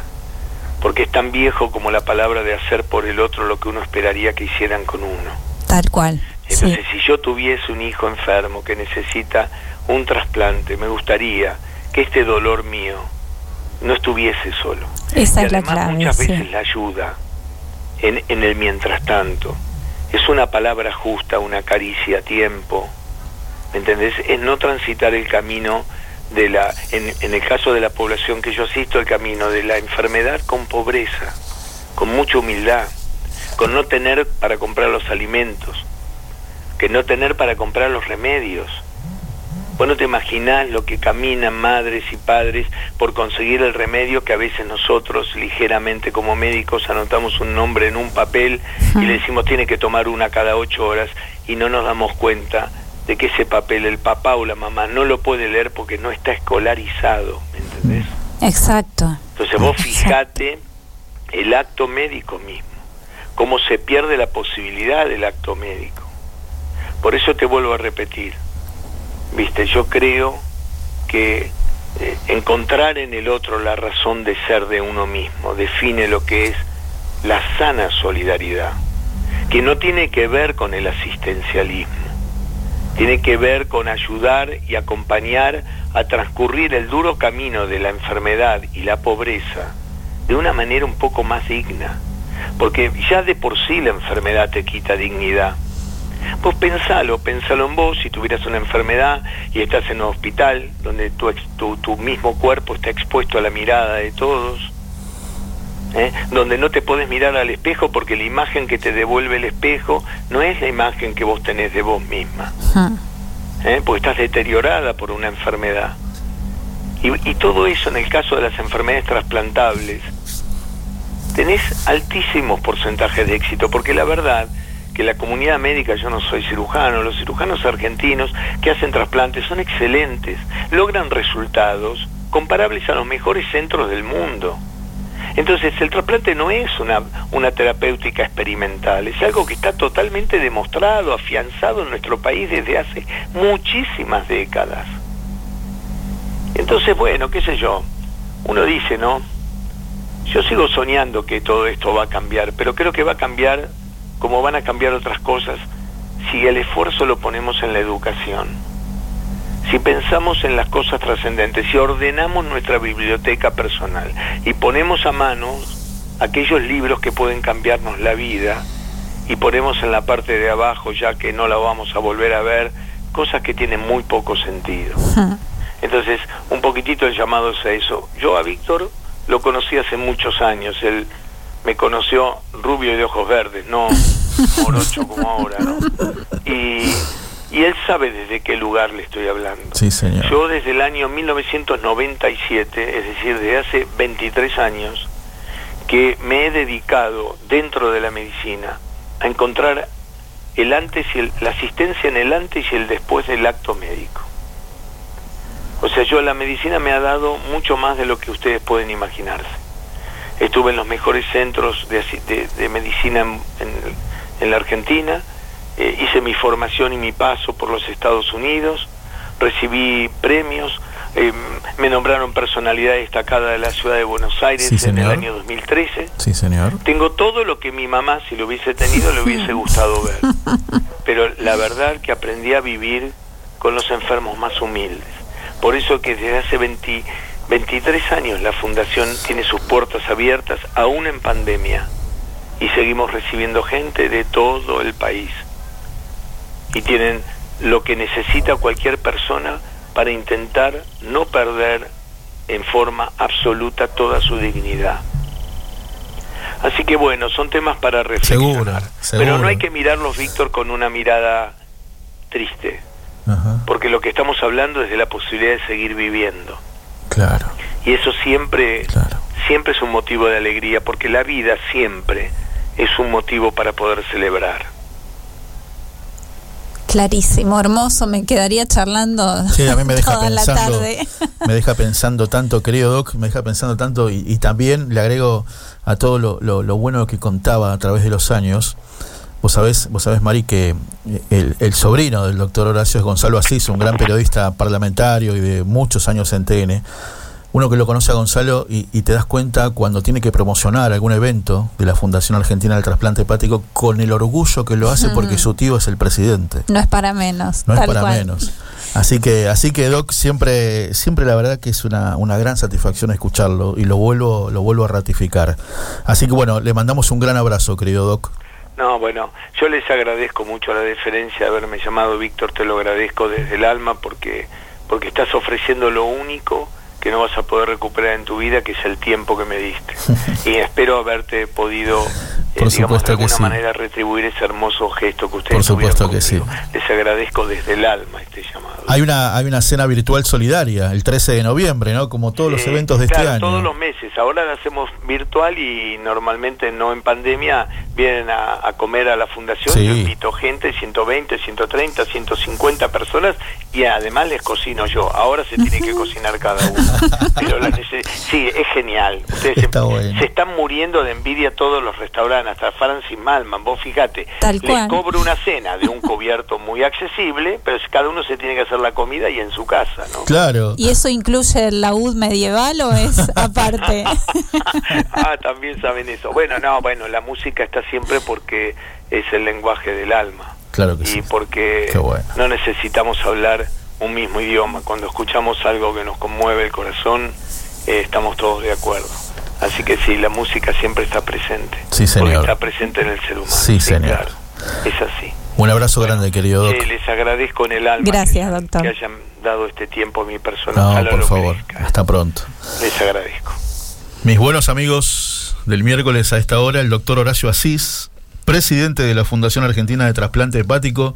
Porque es tan viejo como la palabra de hacer por el otro lo que uno esperaría que hicieran con uno. Tal cual. Entonces, si yo tuviese un hijo enfermo que necesita un trasplante, me gustaría que este dolor mío no estuviese solo. Esa y es además la clave, muchas veces la ayuda en, en el mientras tanto. Es una palabra justa, una caricia a tiempo. ¿Me entendés? Es no transitar el camino de la, en, en el caso de la población que yo asisto, el camino de la enfermedad con pobreza, con mucha humildad, con no tener para comprar los alimentos, que no tener para comprar los remedios. Vos no te imaginás lo que caminan madres y padres por conseguir el remedio que a veces nosotros ligeramente como médicos anotamos un nombre en un papel y le decimos tiene que tomar una cada ocho horas y no nos damos cuenta de que ese papel el papá o la mamá no lo puede leer porque no está escolarizado, ¿me entendés? Exacto. Entonces vos fijate el acto médico mismo, cómo se pierde la posibilidad del acto médico. Por eso te vuelvo a repetir, viste, yo creo que eh, encontrar en el otro la razón de ser de uno mismo define lo que es la sana solidaridad, que no tiene que ver con el asistencialismo, tiene que ver con ayudar y acompañar a transcurrir el duro camino de la enfermedad y la pobreza de una manera un poco más digna, porque ya de por sí la enfermedad te quita dignidad. Vos pensalo, pensalo en vos, si tuvieras una enfermedad y estás en un hospital donde tu, tu, tu mismo cuerpo está expuesto a la mirada de todos, ¿eh? donde no te podés mirar al espejo porque la imagen que te devuelve el espejo no es la imagen que vos tenés de vos misma, Ujú. ¿eh? porque estás deteriorada por una enfermedad. Y, y todo eso en el caso de las enfermedades trasplantables, tenés altísimos porcentajes de éxito, porque la verdad que la comunidad médica, yo no soy cirujano, los cirujanos argentinos que hacen trasplantes son excelentes, logran resultados comparables a los mejores centros del mundo. Entonces el trasplante no es una, una terapéutica experimental, es algo que está totalmente demostrado, afianzado en nuestro país desde hace muchísimas décadas. Entonces, bueno, qué sé yo, uno dice, ¿no? Yo sigo soñando que todo esto va a cambiar, pero creo que va a cambiar como van a cambiar otras cosas si el esfuerzo lo ponemos en la educación. Si pensamos en las cosas trascendentes, si ordenamos nuestra biblioteca personal y ponemos a mano aquellos libros que pueden cambiarnos la vida y ponemos en la parte de abajo, ya que no la vamos a volver a ver, cosas que tienen muy poco sentido. *laughs* Entonces, un poquitito el llamado es a eso. Yo a Víctor lo conocí hace muchos años. Él me conoció rubio y de ojos verdes, no *laughs* morocho como ahora, ¿no? Y, y él sabe desde qué lugar le estoy hablando. Sí, señor. Yo desde el año 1997, es decir, desde hace 23 años, que me he dedicado dentro de la medicina a encontrar el antes y el- la asistencia en el antes y el después del acto médico. O sea, yo la medicina me ha dado mucho más de lo que ustedes pueden imaginarse. Estuve en los mejores centros de, de- de medicina en, en- en la Argentina, eh, hice mi formación y mi paso por los Estados Unidos, recibí premios, eh, me nombraron personalidad destacada de la ciudad de Buenos Aires Sí, en el año 2013. Sí, señor. Tengo todo lo que mi mamá, si lo hubiese tenido, le hubiese gustado ver. *laughs* Pero la verdad que aprendí a vivir con los enfermos más humildes. Por eso que desde hace 20 23 años la Fundación tiene sus puertas abiertas, aún en pandemia, y seguimos recibiendo gente de todo el país. Y tienen lo que necesita cualquier persona para intentar no perder en forma absoluta toda su dignidad. Así que bueno, son temas para reflexionar. Seguro, seguro. Pero no hay que mirarlos, Víctor, con una mirada triste, Ajá. porque lo que estamos hablando es de la posibilidad de seguir viviendo. Claro, Y eso siempre, claro. siempre es un motivo de alegría, porque la vida siempre es un motivo para poder celebrar. Clarísimo, hermoso, me quedaría charlando Sí, a mí me deja toda la pensando, tarde. *laughs* me deja pensando tanto, querido Doc, me deja pensando tanto y, y también le agrego a todo lo, lo- lo bueno que contaba a través de los años. Vos sabés, vos sabés, Mari, que el, el sobrino del doctor Horacio es Gonzalo Asís, un gran periodista parlamentario y de muchos años en TN. Uno que lo conoce a Gonzalo y, y te das cuenta cuando tiene que promocionar algún evento de la Fundación Argentina del Trasplante Hepático con el orgullo que lo hace porque su tío es el presidente. No es para menos. No es para cual. menos. Así que, así que Doc siempre, siempre la verdad que es una, una gran satisfacción escucharlo y lo vuelvo, lo vuelvo a ratificar. Así que bueno, le mandamos un gran abrazo, querido Doc. No, bueno, yo les agradezco mucho la deferencia de haberme llamado, Víctor, te lo agradezco desde el alma porque porque estás ofreciendo lo único que no vas a poder recuperar en tu vida, que es el tiempo que me diste. *laughs* y espero haberte podido, eh, Por digamos, de alguna sí. manera retribuir ese hermoso gesto que ustedes Por supuesto que conmigo. Les agradezco desde el alma este llamado. Hay una, hay una cena virtual solidaria el 13 de noviembre, ¿no? Como todos los Eh, eventos de claro, este año. todos los meses. Ahora la hacemos virtual y normalmente no en pandemia vienen a, a comer a la fundación. Sí. Yo invito gente, 120, 130, 150 personas y además les cocino yo. Ahora se tiene que *laughs* cocinar cada uno. Pero la sí, es genial. Ustedes se- Está bueno. se, están muriendo de envidia todos los restaurantes, hasta Francis Malman. Vos fíjate, les cobro una cena de un *laughs* cubierto muy accesible, pero cada uno se tiene que hacer la comida y en su casa, ¿no? Claro. ¿Y eso incluye el laúd medieval o es *laughs* aparte? *laughs* ah, también saben eso. Bueno, no, bueno, la música está siempre porque es el lenguaje del alma. Claro que y sí. porque bueno. no necesitamos hablar un mismo idioma. Cuando escuchamos algo que nos conmueve el corazón, eh, estamos todos de acuerdo. Así que sí, la música siempre está presente. Sí, señor. Porque está presente en el ser humano. Sí, señor. claro. Es así. Un abrazo grande, querido les agradezco en el alma Gracias, que, doctor. que hayan dado este tiempo a mi persona. No, Ojalá por lo favor. merezca. Hasta pronto. Les agradezco. Mis buenos amigos del miércoles a esta hora, el doctor Horacio Asís, presidente de la Fundación Argentina de Trasplante Hepático,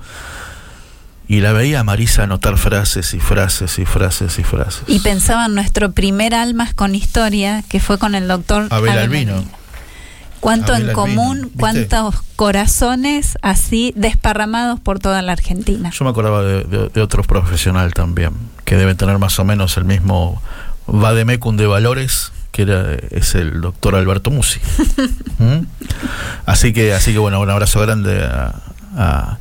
y la veía a Marisa anotar frases y frases y frases y frases. Y pensaba en nuestro primer Almas con Historia, que fue con el doctor Abel Albino. Cuánto Abel en Albino, común, ¿viste? cuántos corazones así desparramados por toda la Argentina. Yo me acordaba de, de- de otro profesional también, que debe tener más o menos el mismo vademecum de valores, que era, es el doctor Alberto Musi. *laughs* ¿Mm? Así que, así que bueno, un abrazo grande a, a-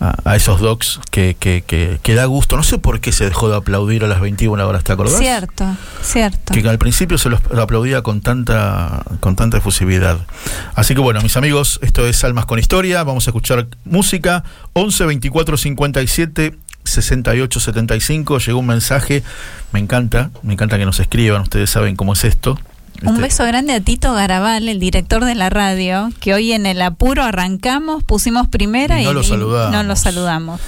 a- a esos docs que, que, que, que da gusto. No sé por qué se dejó de aplaudir a las 21 horas, ¿te acordás? Cierto, cierto. que al principio se los aplaudía con tanta con tanta efusividad. Así que bueno, mis amigos, esto es Almas con Historia, vamos a escuchar música 11 24 57 68 75, llegó un mensaje, me encanta, me encanta que nos escriban, ustedes saben cómo es esto. Un Este, beso grande a Tito Garabal, el director de la radio, que hoy en el apuro arrancamos, pusimos primera Y y, no lo y saludamos. no lo saludamos.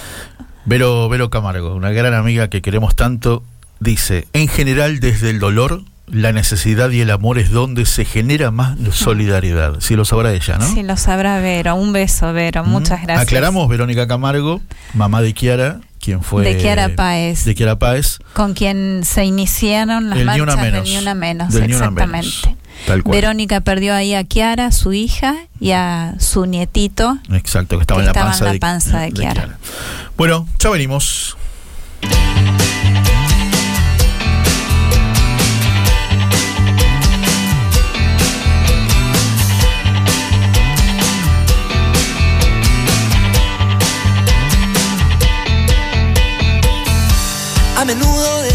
Vero, Vero Camargo, una gran amiga que queremos tanto, dice, en general desde el dolor, la necesidad y el amor es donde se genera más solidaridad. Si lo sabrá ella, ¿no? Sí, lo sabrá Vero. Un beso, Vero. Muchas Mm. gracias. Aclaramos, Verónica Camargo, mamá de Kiara, quien fue... De Kiara Páez. De Kiara Páez. Con quien se iniciaron las El Ni Una marchas Menos. del Ni Una Menos. Del Ni Una exactamente. Menos. Tal cual. Verónica perdió ahí a Kiara, su hija, y a su nietito. Exacto, que estaba Que en la estaba en panza, la de, panza de Kiara. Bueno, ya venimos.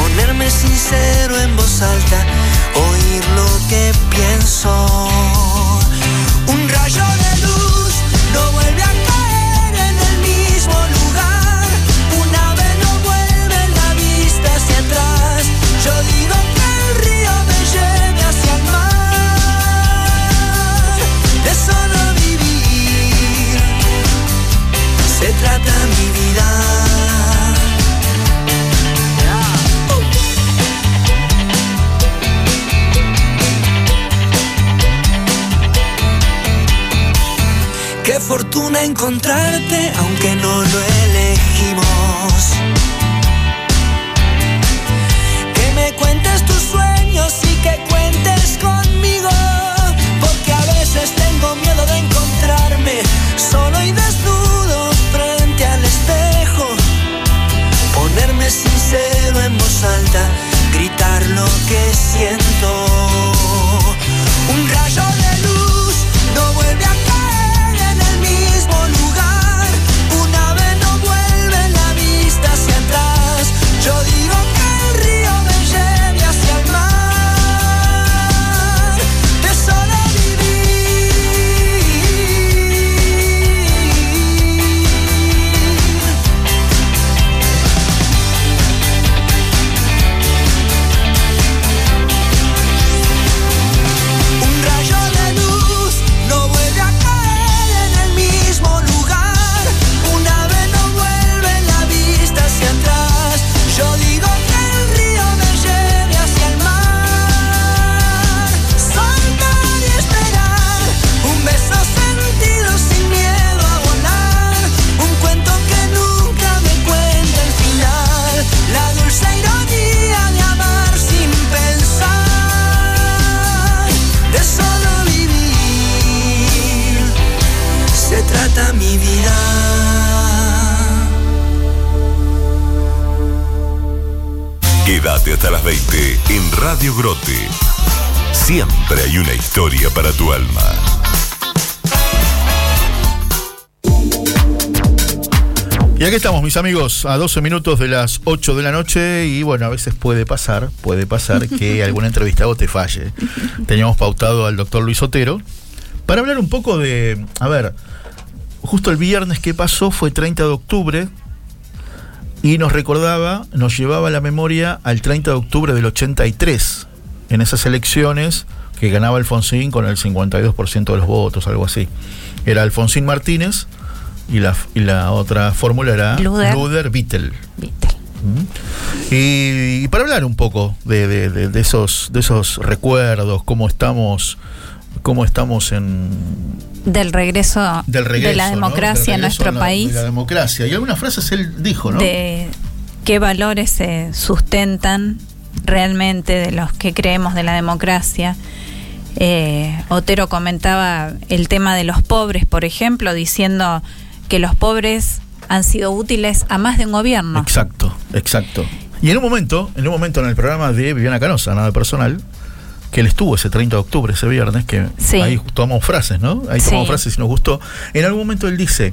Ponerme sincero en voz alta, oír lo que pienso. Un rayo fortuna encontrarte, aunque no lo elegimos. Mis amigos, a 12 minutos de las 8 de la noche. Y bueno, a veces puede pasar, puede pasar que *laughs* algún entrevistado te falle. Teníamos pautado al doctor Luis Otero para hablar un poco de. A ver, justo el viernes que pasó fue 30 de octubre. Y nos recordaba, nos llevaba a la memoria al 30 de octubre del 83, en esas elecciones que ganaba Alfonsín con el 52% de los votos, algo así. Era Alfonsín Martínez y la, y la otra fórmula era Luder. Luder. Viste. ¿Mm? Y, y para hablar un poco de, de- de- de esos, de esos recuerdos, cómo estamos, cómo estamos en Del regreso, del regreso, de la democracia en nuestro a la- país, De la democracia. Y algunas frases él dijo, ¿no? de qué valores se sustentan realmente de los que creemos de la democracia. Eh, Otero comentaba el tema de los pobres, por ejemplo, diciendo que los pobres han sido útiles a más de un gobierno. Exacto, exacto. Y en un momento, en un momento en el programa de Viviana Canosa, nada personal, que él estuvo ese 30 de octubre, ese viernes, que Sí. ahí tomamos frases, ¿no? Ahí Sí. tomamos frases y nos gustó. En algún momento él dice,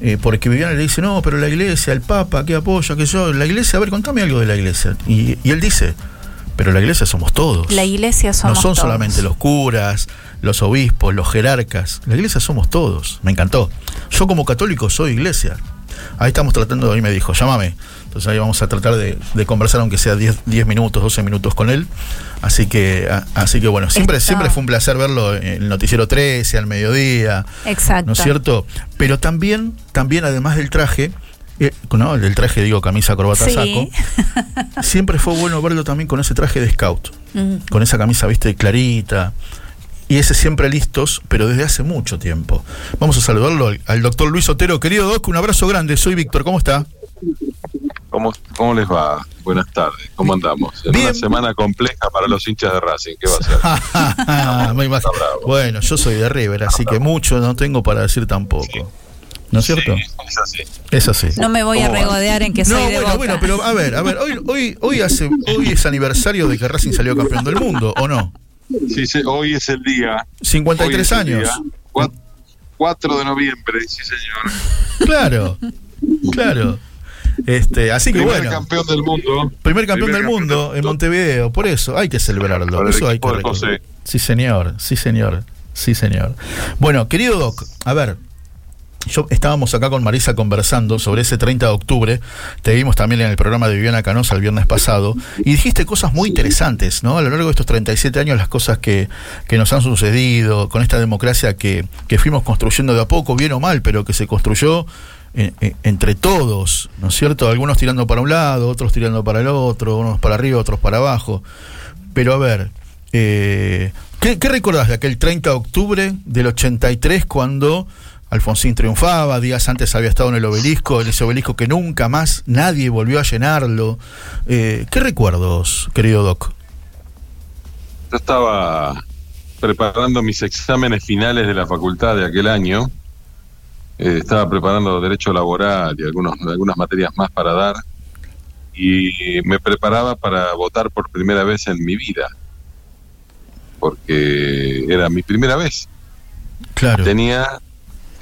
eh, porque Viviana le dice, no, pero la iglesia, el Papa, ¿qué apoya? que yo? La iglesia, a ver, contame algo de la iglesia. Y, y él dice, pero la iglesia somos todos. La iglesia somos no son todos. solamente los curas, los obispos, los jerarcas. La iglesia somos todos. Me encantó. Yo como católico soy iglesia. Ahí estamos tratando, ahí me dijo, llámame. Entonces ahí vamos a tratar de, de conversar, aunque sea 10, 10 minutos, 12 minutos con él. Así que, a- así que bueno, siempre, Está- siempre fue un placer verlo en el noticiero 13, al mediodía. Exacto. ¿No es cierto? Pero también, también además del traje, eh, no, del traje digo camisa, corbata, Sí. saco, *laughs* siempre fue bueno verlo también con ese traje de scout con esa camisa, viste, clarita. Y ese siempre listos, pero desde hace mucho tiempo. Vamos a saludarlo al, al doctor Luis Otero. Querido Doc, un abrazo grande. Soy Víctor, ¿cómo está? ¿Cómo, ¿Cómo les va? Buenas tardes, ¿cómo andamos? En Bien. una semana compleja para los hinchas de Racing, ¿qué va a ser? *laughs* Me imagino. Bueno, yo soy de River, así que mucho no tengo para decir tampoco. ¿No es cierto? Sí, es así. Es así. No me voy a ¿Cómo va? regodear en que soy No, de bueno, Boca. bueno, pero a ver, a ver, hoy, hoy, hoy hace, hoy es aniversario de que Racing salió campeón del mundo, ¿o no? Sí, sí, hoy es el día. 53 hoy es el años. día. Cua- 4 de noviembre, sí señor. Claro, claro. Este, así que Primer bueno. campeón del mundo. Primer campeón Primer del mundo en Montevideo, por eso hay que celebrarlo. El Eso hay que. José. Sí, señor, sí, señor, sí, señor. Bueno, querido Doc, a ver, yo estábamos acá con Marisa conversando sobre ese 30 de octubre. Te vimos también en el programa de Viviana Canosa el viernes pasado. Y dijiste cosas muy interesantes, ¿no? A lo largo de estos 37 años, las cosas que, que nos han sucedido, con esta democracia que, que fuimos construyendo de a poco, bien o mal, pero que se construyó en- en- entre todos, ¿no es cierto? Algunos tirando para un lado, otros tirando para el otro, unos para arriba, otros para abajo. Pero a ver, eh, ¿qué, ¿qué recordás de aquel 30 de octubre del 83 cuando Alfonsín triunfaba? Días antes había estado en el obelisco, en ese obelisco que nunca más nadie volvió a llenarlo. Eh, ¿Qué recuerdos, querido Doc? Yo estaba preparando mis exámenes finales de la facultad de aquel año. Eh, estaba preparando derecho laboral y algunos, algunas materias más para dar. Y me preparaba para votar por primera vez en mi vida. Porque era mi primera vez. Claro. Tenía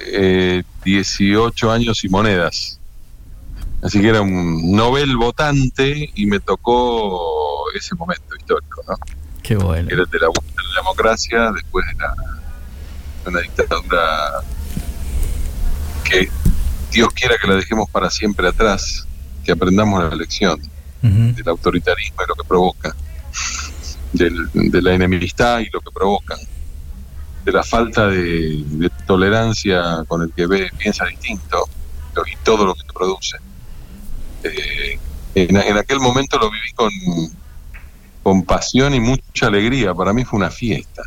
eh, 18 años y monedas. Así que era un novel votante y me tocó ese momento histórico, ¿no? Qué bueno. Era el de la, de la democracia después de, la, de una dictadura que Dios quiera que la dejemos para siempre atrás, que aprendamos la lección del autoritarismo y lo que provoca, del- de la enemistad y lo que provocan, de la falta de, de tolerancia con el que ve, piensa distinto y todo lo que te produce. Eh, en, en aquel momento lo viví con, con pasión y mucha alegría. Para mí fue una fiesta.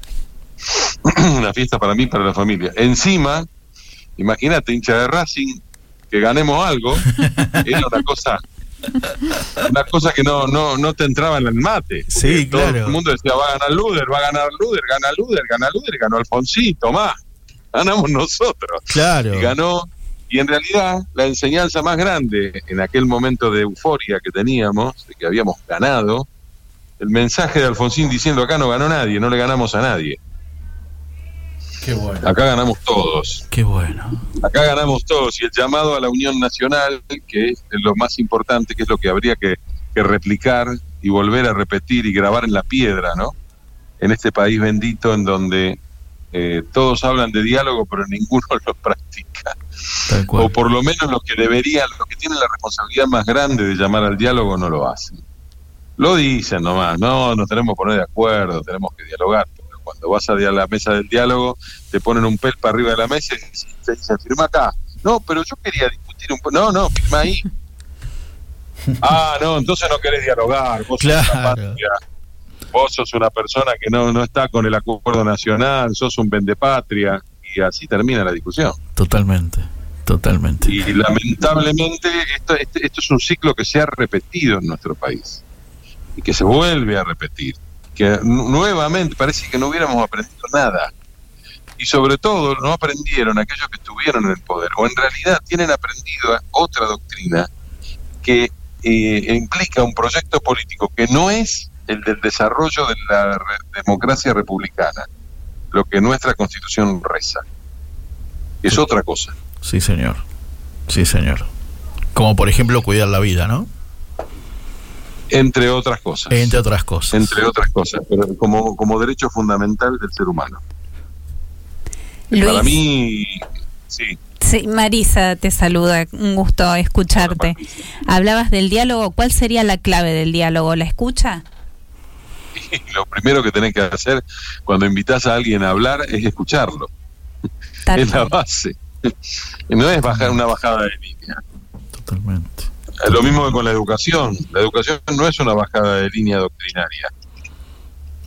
*clears throat* una fiesta para mí y para la familia. Encima, imagínate, hincha de Racing, que ganemos algo, *laughs* era una cosa una cosa que no, no, no te entraba en el mate. Sí, todo claro. el mundo decía, va a ganar Luder, va a ganar Luder, gana Luder, gana Luder, ganó Alfonsito, más. Ganamos nosotros. Claro. Y ganó. Y en realidad, la enseñanza más grande en aquel momento de euforia que teníamos, de que habíamos ganado, el mensaje de Alfonsín diciendo acá no ganó nadie, no le ganamos a nadie. Qué bueno. Acá ganamos todos. Qué bueno. Acá ganamos todos y el llamado a la unión nacional, que es lo más importante, que es lo que habría que, que replicar y volver a repetir y grabar en la piedra, ¿no? En este país bendito en donde eh, todos hablan de diálogo, pero ninguno *laughs* lo practica. O por lo menos los que deberían, los que tienen la responsabilidad más grande de llamar al diálogo, no lo hacen. Lo dicen nomás, no, nos tenemos que poner de acuerdo, tenemos que dialogar. Cuando vas a la mesa del diálogo, te ponen un pel para arriba de la mesa y te dicen, firma acá. No, pero yo quería discutir un poco. No, no, firma ahí. *laughs* Ah, no, entonces no querés dialogar. Vos sos una Claro. patria, vos sos una persona que no, no está con el acuerdo nacional, sos un vendepatria, y así termina la discusión. Totalmente. Totalmente. Y lamentablemente esto, este- esto es un ciclo que se ha repetido en nuestro país y que se vuelve a repetir. Que nu- nuevamente parece que no hubiéramos aprendido nada. Y sobre todo no aprendieron aquellos que estuvieron en el poder, o en realidad tienen aprendido otra doctrina que eh, implica un proyecto político que no es el del desarrollo de la re- democracia republicana, lo que nuestra constitución reza. Es otra cosa. Sí, señor. Sí, señor. Como por ejemplo cuidar la vida, ¿no? Entre otras cosas. Entre otras cosas. Entre otras cosas, pero como, como derecho fundamental del ser humano. Luis, Para mí, sí, sí, Marisa te saluda, un gusto escucharte. Hablabas del diálogo, ¿cuál sería la clave del diálogo? ¿La escucha? y *laughs* lo primero que tenés que hacer cuando invitas a alguien a hablar es escucharlo. Tal es la base. *laughs* No es bajar una bajada de línea. Totalmente. Lo mismo que con la educación. La educación no es una bajada de línea doctrinaria.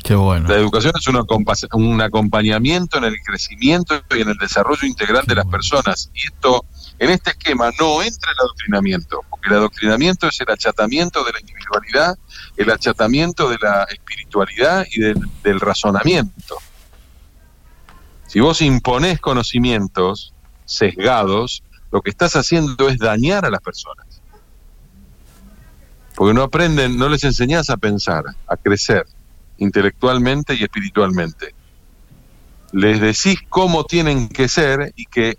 Qué bueno. La educación es una un acompañamiento en el crecimiento y en el desarrollo integral de las personas. Y esto, en este esquema, no entra el adoctrinamiento, porque el adoctrinamiento es el achatamiento de la individualidad, el achatamiento de la espiritualidad y del, del razonamiento. Si vos imponés conocimientos sesgados, lo que estás haciendo es dañar a las personas. Porque no aprenden, no les enseñás a pensar, a crecer intelectualmente y espiritualmente. Les decís cómo tienen que ser y que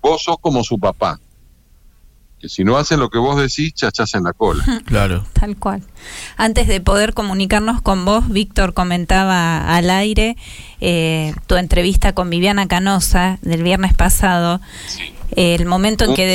vos sos como su papá. Que si no hacen lo que vos decís, chachás en la cola. *laughs* Claro. Tal cual. Antes de poder comunicarnos con vos, Víctor comentaba al aire eh, tu entrevista con Viviana Canosa del viernes pasado. eh, el momento en que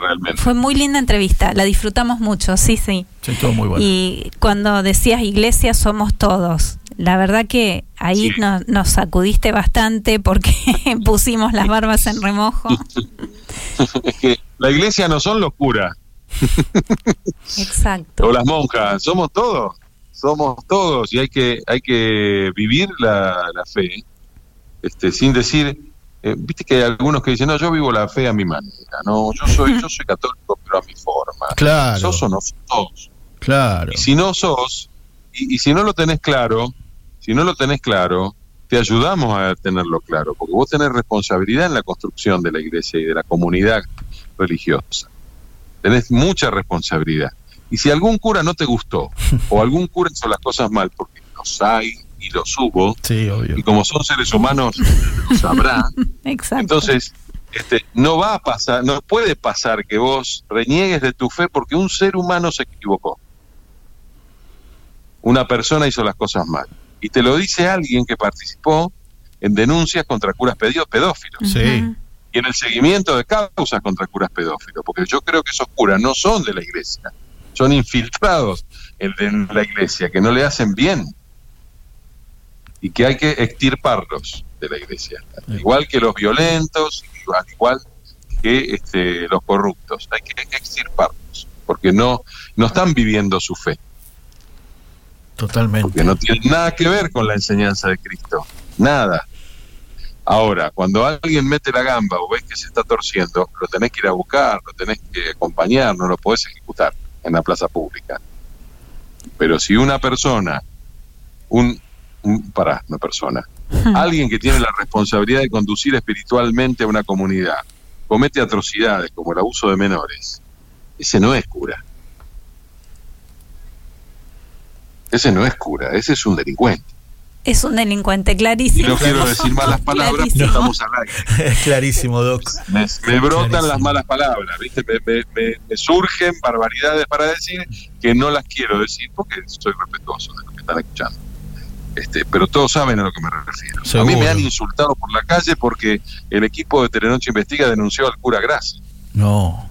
realmente. Fue muy linda entrevista, la disfrutamos mucho, sí, sí. Sí, todo muy bueno. Y cuando decías iglesia somos todos, la verdad que ahí Sí. no- nos sacudiste bastante porque *laughs* pusimos las barbas en remojo. *laughs* es que la iglesia no son los curas *laughs* Exacto. o las monjas, somos todos. Somos todos y hay que, hay que vivir la, la fe. Este, sin decir, eh, viste que hay algunos que dicen, no, yo vivo la fe a mi manera, no, yo soy, yo soy católico pero a mi forma. *laughs* Claro. Sos o no sos. Claro. Y si no sos, y, y si no lo tenés claro, si no lo tenés claro, te ayudamos a tenerlo claro, porque vos tenés responsabilidad en la construcción de la iglesia y de la comunidad religiosa. Tenés mucha responsabilidad. Y si algún cura no te gustó, *laughs* o algún cura hizo las cosas mal, porque los hay y Sí, obvio. y como son seres humanos, sabrá, *laughs* Exacto. entonces, este, no va a pasar, no puede pasar que vos reniegues de tu fe porque un ser humano se equivocó. Una persona hizo las cosas mal. Y te lo dice alguien que participó en denuncias contra curas pedófilos Sí. Y en el seguimiento de causas contra curas pedófilos, porque yo creo que esos curas no son de la iglesia, son infiltrados en la iglesia, que no le hacen bien y que hay que extirparlos de la iglesia, igual que los violentos, igual, igual que este, los corruptos, hay que extirparlos, porque no, no están viviendo su fe, Totalmente. porque no tienen nada que ver con la enseñanza de Cristo, nada. Ahora, cuando alguien mete la gamba o ves que se está torciendo, lo tenés que ir a buscar, lo tenés que acompañar, no lo podés ejecutar en la plaza pública. Pero si una persona, un, un pará, una persona, alguien que tiene la responsabilidad de conducir espiritualmente a una comunidad, comete atrocidades como el abuso de menores, ese no es cura. Ese no es cura, ese es un delincuente. Es un delincuente, Y clarísimo. no quiero *laughs* decir malas palabras porque Clarísimo. estamos al aire. *laughs* Es clarísimo, Doc. Me, me brotan Clarísimo. las malas palabras, ¿viste? Me, me- me- me surgen barbaridades para decir que no las quiero decir porque soy respetuoso de lo que están escuchando. Este, pero todos saben a lo que me refiero. A mí me han insultado por la calle porque el equipo de Telenoche Investiga denunció al cura Graci. No.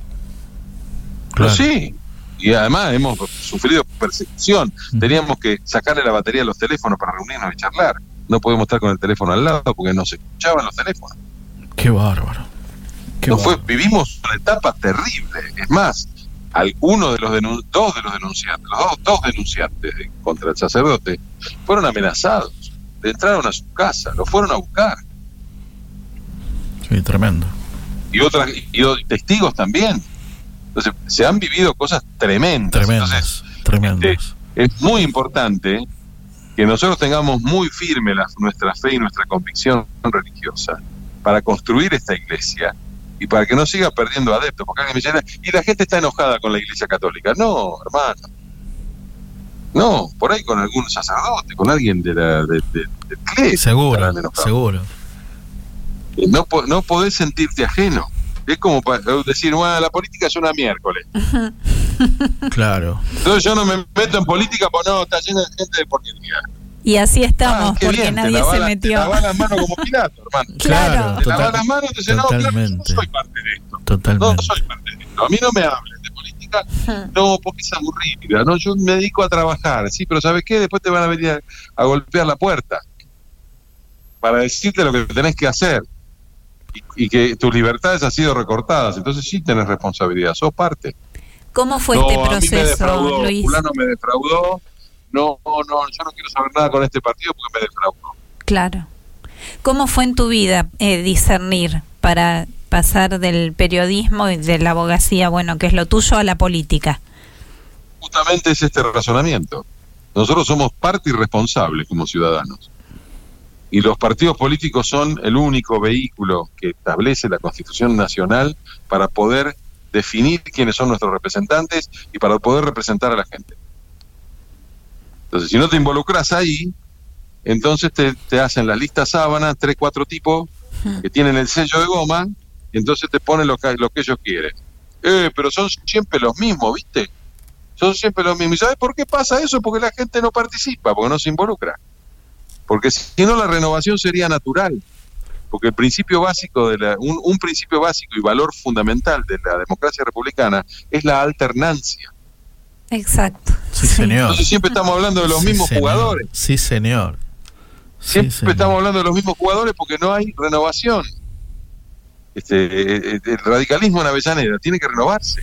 Pero Claro. sí. Y además hemos sufrido persecución. Mm. Teníamos que sacarle la batería a los teléfonos para reunirnos y charlar. No podemos estar con el teléfono al lado porque no se escuchaban los teléfonos. Qué bárbaro. Qué No fue, bárbaro. vivimos una etapa terrible. Es más, al, uno de los denun- dos de los denunciantes, los dos, dos denunciantes de- contra el sacerdote, fueron amenazados. Le entraron a su casa, lo fueron a buscar. Sí, tremendo. Y otras y, testigos también. Entonces, se han vivido cosas tremendas. Tremendos. Entonces, tremendos. es muy importante que nosotros tengamos muy firme la- nuestra fe y nuestra convicción religiosa para construir esta iglesia y para que no siga perdiendo adeptos. Porque alguien me dice, y la gente está enojada con la iglesia católica. No, hermano. No, por ahí con algún sacerdote, con alguien de la, de, seguro, seguro. No, no podés sentirte ajeno. Es como para decir, bueno, la política es una miércoles. *laughs* Claro. Entonces yo no me meto en política, pues no, está llena de gente de porquería. Y así estamos, Ah, porque bien, te nadie se la- Te metió. lavas las manos como Pilato, hermano. *laughs* Claro. Te lavas las manos y te dices, no, claro, yo no totalmente. soy parte de esto. No Totalmente. soy parte de esto. A mí no me hablen de política, no, porque es aburrida. No, yo me dedico a trabajar, sí, pero ¿sabes qué? Después te van a venir a, a golpear la puerta para decirte lo que tenés que hacer. Y, y que tus libertades han sido recortadas. Entonces sí tenés responsabilidad, sos parte. ¿Cómo fue no, este a mí me proceso, defraudó, Luis? fulano me defraudó. No, no, yo no quiero saber nada con este partido porque me defraudó. Claro. ¿Cómo fue en tu vida eh, discernir para pasar del periodismo y de la abogacía, bueno, que es lo tuyo, a la política? justamente es este razonamiento. Nosotros somos parte y responsables como ciudadanos. Y los partidos políticos son el único vehículo que establece la Constitución Nacional para poder definir quiénes son nuestros representantes y para poder representar a la gente. Entonces, si no te involucras ahí, entonces te, te hacen las listas sábanas, tres, cuatro tipos *laughs* que tienen el sello de goma, y entonces te ponen lo que, lo que ellos quieren. Eh, pero son siempre los mismos, ¿viste? son siempre los mismos. ¿Y sabes por qué pasa eso? Porque la gente no participa, porque no se involucra. Porque si no, la renovación sería natural. Porque el principio básico, de la, un, un principio básico y valor fundamental de la democracia republicana es la alternancia. Exacto. Sí, señor. Entonces siempre estamos hablando de los Sí, mismos señor. jugadores. Sí, señor. Sí, Siempre señor. estamos hablando de los mismos jugadores porque no hay renovación. Este, eh, eh, el radicalismo en Avellaneda tiene que renovarse.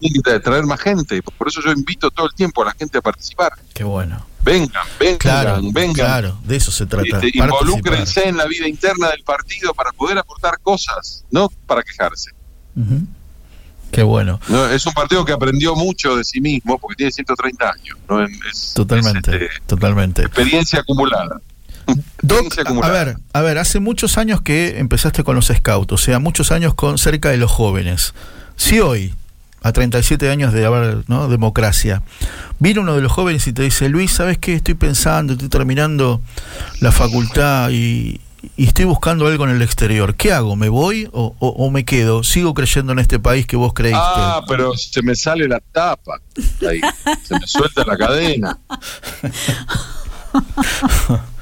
Tiene que tra- traer más gente. Por eso yo invito todo el tiempo a la gente a participar. Qué bueno. Vengan, vengan, Claro, vengan. claro, de eso se trata. Este, involúcrense en la vida interna del partido para poder aportar cosas, no para quejarse. Ujú. Qué bueno. No, es un partido que aprendió mucho de sí mismo porque tiene 130 años. ¿no? Es, Totalmente, es, este, totalmente. experiencia acumulada. Doc, a ver, a ver, hace muchos años que empezaste con los scouts, o sea, muchos años con cerca de los jóvenes. Si hoy, a 37 años de haber ¿no? democracia, viene uno de los jóvenes y te dice, Luis, ¿sabes qué? Estoy pensando, estoy terminando la facultad y, y estoy buscando algo en el exterior. ¿Qué hago? ¿Me voy o, o- o me quedo? ¿Sigo creyendo en este país que vos creíste? Ah, pero se me sale la tapa. Ahí. Se me suelta la cadena.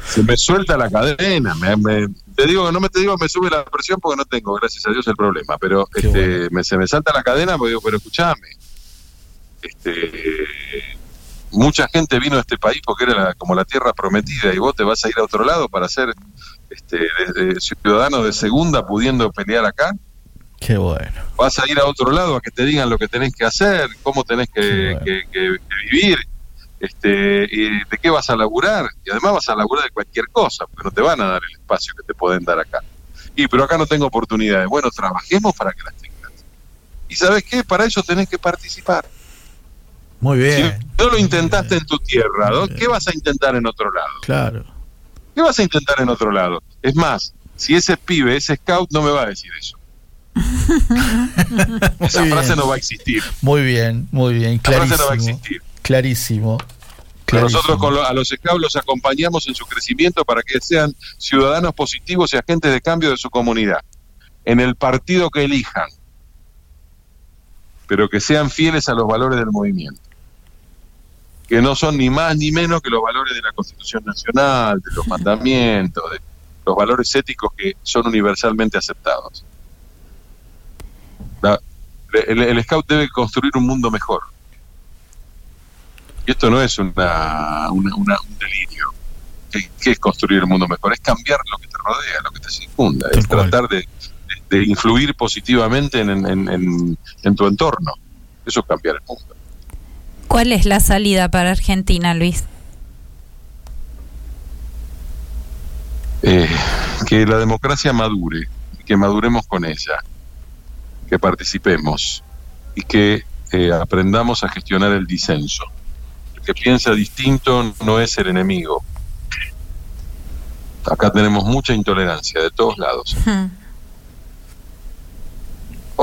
Se me suelta la cadena. Me, me- te digo que no me te digo me sube la presión porque no tengo, gracias a Dios, el problema. Pero Qué este, bueno. me, se me salta la cadena porque digo, pero escúchame. Este, mucha gente vino a este país porque era la- como la tierra prometida y vos te vas a ir a otro lado para ser este, de- de ciudadano de segunda pudiendo pelear acá Qué bueno. vas a ir a otro lado a que te digan lo que tenés que hacer, cómo tenés que, Qué bueno. que- que- que vivir, este, y de qué vas a laburar, y además vas a laburar de cualquier cosa, porque no te van a dar el espacio que te pueden dar acá. Y pero acá no tengo oportunidades. Bueno, trabajemos para que las tengas. Y sabes qué, para eso tenés que participar. Muy Si bien. no lo intentaste en tu tierra, ¿no? ¿qué vas a intentar en otro lado? Claro. ¿Qué vas a intentar en otro lado? Es más, si ese pibe, ese scout, no me va a decir eso. *laughs* Esa frase bien. no va a existir. Muy bien, muy bien. La frase no va a Clarísimo. existir. Clarísimo. Nosotros con a los scouts los acompañamos en su crecimiento para que sean ciudadanos positivos y agentes de cambio de su comunidad, en el partido que elijan, pero que sean fieles a los valores del movimiento, que no son ni más ni menos que los valores de la Constitución Nacional, de los mandamientos, de los valores éticos que son universalmente aceptados. el scout debe construir un mundo mejor y esto no es una, un delirio. ¿Qué, es construir el mundo mejor? Es cambiar lo que te rodea, lo que te circunda, es tratar de, influir positivamente en, tu entorno. Eso es cambiar el mundo. ¿Cuál es la salida para Argentina, Luis? Eh, que la democracia madure, que maduremos con ella, que participemos y que eh, aprendamos a gestionar el disenso que piensa distinto no es el enemigo. Acá tenemos mucha intolerancia de todos lados.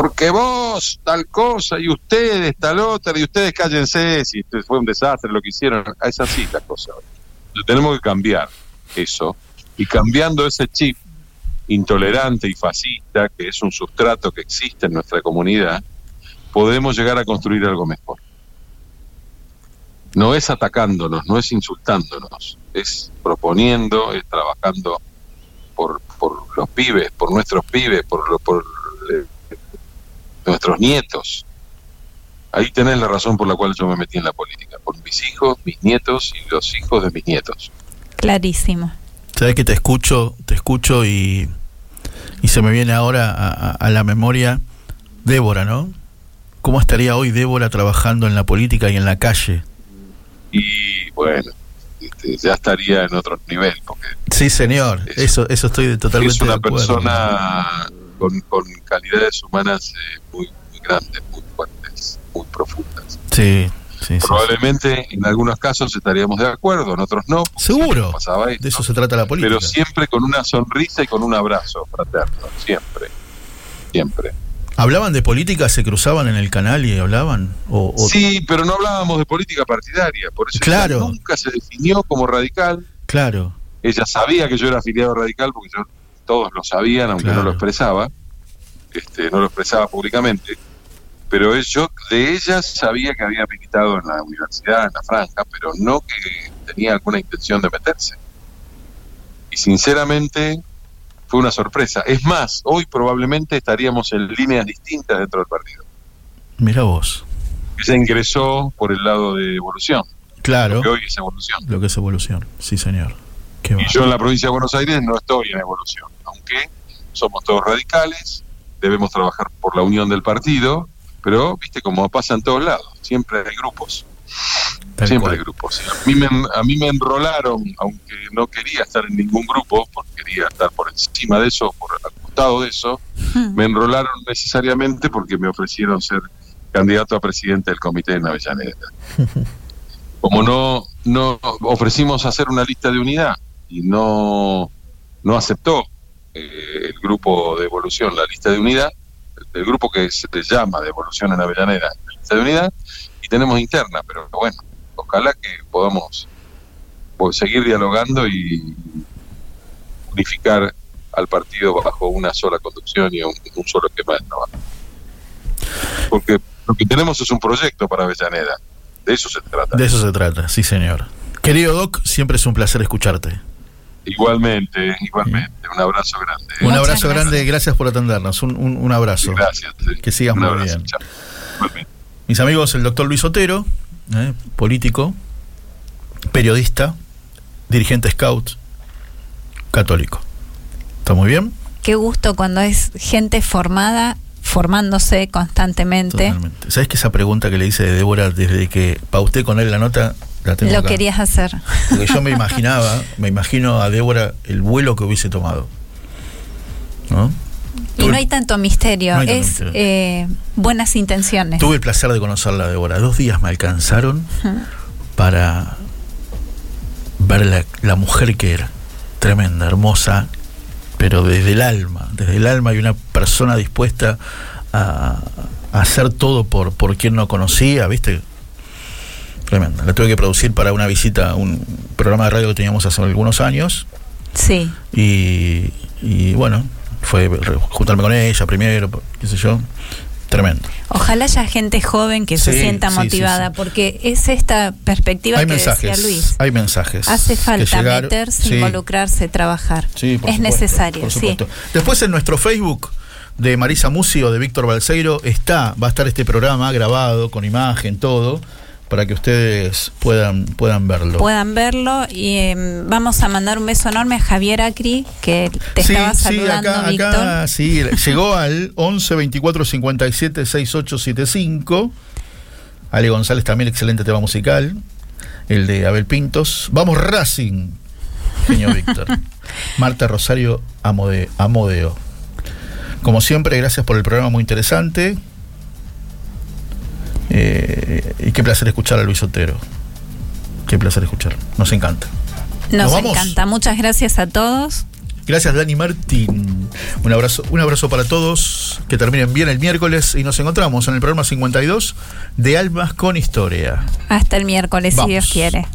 Porque vos, tal cosa, y ustedes, tal otra, y ustedes cállense, si fue un desastre lo que hicieron. Es así la cosa. Tenemos que cambiar eso. Y cambiando ese chip intolerante y fascista, que es un sustrato que existe en nuestra comunidad, podemos llegar a construir algo mejor no es atacándonos, no es insultándonos, es proponiendo, es trabajando por, por los pibes, por nuestros pibes, por, por eh, nuestros nietos. Ahí tenés la razón por la cual yo me metí en la política, por mis hijos, mis nietos y los hijos de mis nietos. Clarísimo. Sabes que te escucho, te escucho y, y se me viene ahora a, a la memoria Débora, ¿no? ¿Cómo estaría hoy Débora trabajando en la política y en la calle? y bueno, este, ya estaría en otro nivel. Porque sí, señor, eso, eso estoy totalmente Es una persona con, con, calidades humanas eh, muy, muy grandes, muy fuertes, muy profundas. Sí. Sí, Probablemente en algunos casos estaríamos de acuerdo, en otros no. Seguro. de eso se trata la política. Pero siempre con una sonrisa y con un abrazo fraterno, siempre. Siempre. ¿Hablaban de política? ¿Se cruzaban en el canal y hablaban? O, Sí, pero no hablábamos de política partidaria, por eso claro. nunca se definió como radical. Claro. Ella sabía que yo era afiliado radical porque yo, todos lo sabían, aunque no lo expresaba, este, no lo expresaba públicamente, pero yo de ella sabía que había militado en la universidad, en la franja, pero no que tenía alguna intención de meterse. Y sinceramente fue una sorpresa. Es más, hoy probablemente estaríamos en líneas distintas dentro del partido. Mira vos. Ella ingresó por el lado de evolución. Claro. Lo que hoy es evolución. Lo que es evolución, sí señor. Y yo en la provincia de Buenos Aires no estoy en evolución, aunque somos todos radicales, debemos trabajar por la unión del partido, pero viste como pasa en todos lados, siempre hay grupos. Siempre hay grupos. A mí, me, a mí me enrolaron, aunque no quería estar en ningún grupo, porque quería estar por encima de eso, por al costado de eso, hmm. me enrolaron necesariamente porque me ofrecieron ser candidato a presidente del comité de Avellaneda. *laughs* Como no, no ofrecimos hacer una lista de unidad y no, no aceptó eh, el grupo de evolución la lista de unidad, el, grupo que se llama de evolución en Avellaneda, la lista de unidad, y tenemos interna, pero bueno, ojalá que podamos pues, seguir dialogando y unificar al partido bajo una sola conducción y un, solo esquema de trabajo. Porque lo que tenemos es un proyecto para Avellaneda. De eso se trata. De eso se trata, sí, señor. Querido Doc, siempre es un placer escucharte. Igualmente, igualmente. Un abrazo grande. Un abrazo grande, gracias por atendernos. Un, un, abrazo. Gracias. Que sigas muy bien. Mis amigos, el doctor Luis Otero, ¿eh? político, periodista, dirigente scout, católico. ¿Está muy bien? Qué gusto cuando es gente formada, formándose constantemente. Totalmente. ¿Sabes que esa pregunta que le hice de Débora desde que pauté con él la nota, la tengo Lo querías hacer. Porque yo me imaginaba, me imagino a Débora el vuelo que hubiese tomado. ¿No? Y no hay tanto misterio, es eh, buenas intenciones. Tuve el placer de conocerla, Débora. Dos días me alcanzaron para ver la, la, mujer que era. Tremenda, hermosa, pero desde el alma. Desde el alma hay una persona dispuesta a, hacer todo por, por quien no conocía, ¿viste? Tremenda. La tuve que producir para una visita a un programa de radio que teníamos hace algunos años. Sí. Y, y bueno, fue juntarme con ella primero, qué sé yo. Tremendo. Ojalá haya gente joven que se sienta sí, motivada, sí, porque es esta perspectiva Hay que mensajes. decía Luis. Hay mensajes. Hace falta llegar. meterse, involucrarse, trabajar. Sí, por es supuesto, necesario, por sí. supuesto. Después en nuestro Facebook de Marisa Musi o de Víctor Balseiro está, va a estar este programa grabado con imagen, todo, para que ustedes puedan, puedan verlo. Puedan verlo y em, vamos a mandar un beso enorme a Javier Acri, que te sí, estaba sí, saludando, acá, Víctor. acá, sí, llegó al 11 24 57 6875. Ale González también, excelente tema musical. El de Abel Pintos. Vamos Racing, genio Víctor. *laughs* Marta Rosario Amode- Amodeo. Como siempre, gracias por el programa muy interesante. Eh, y qué placer escuchar a Luis Otero. Qué placer escuchar. Nos encanta. Nos encanta. Muchas gracias a todos. Gracias Dani Martín. Un abrazo, un abrazo para todos. Que terminen bien el miércoles y nos encontramos en el programa 52 de Almas con Historia. Hasta el miércoles, Vamos. si Dios quiere.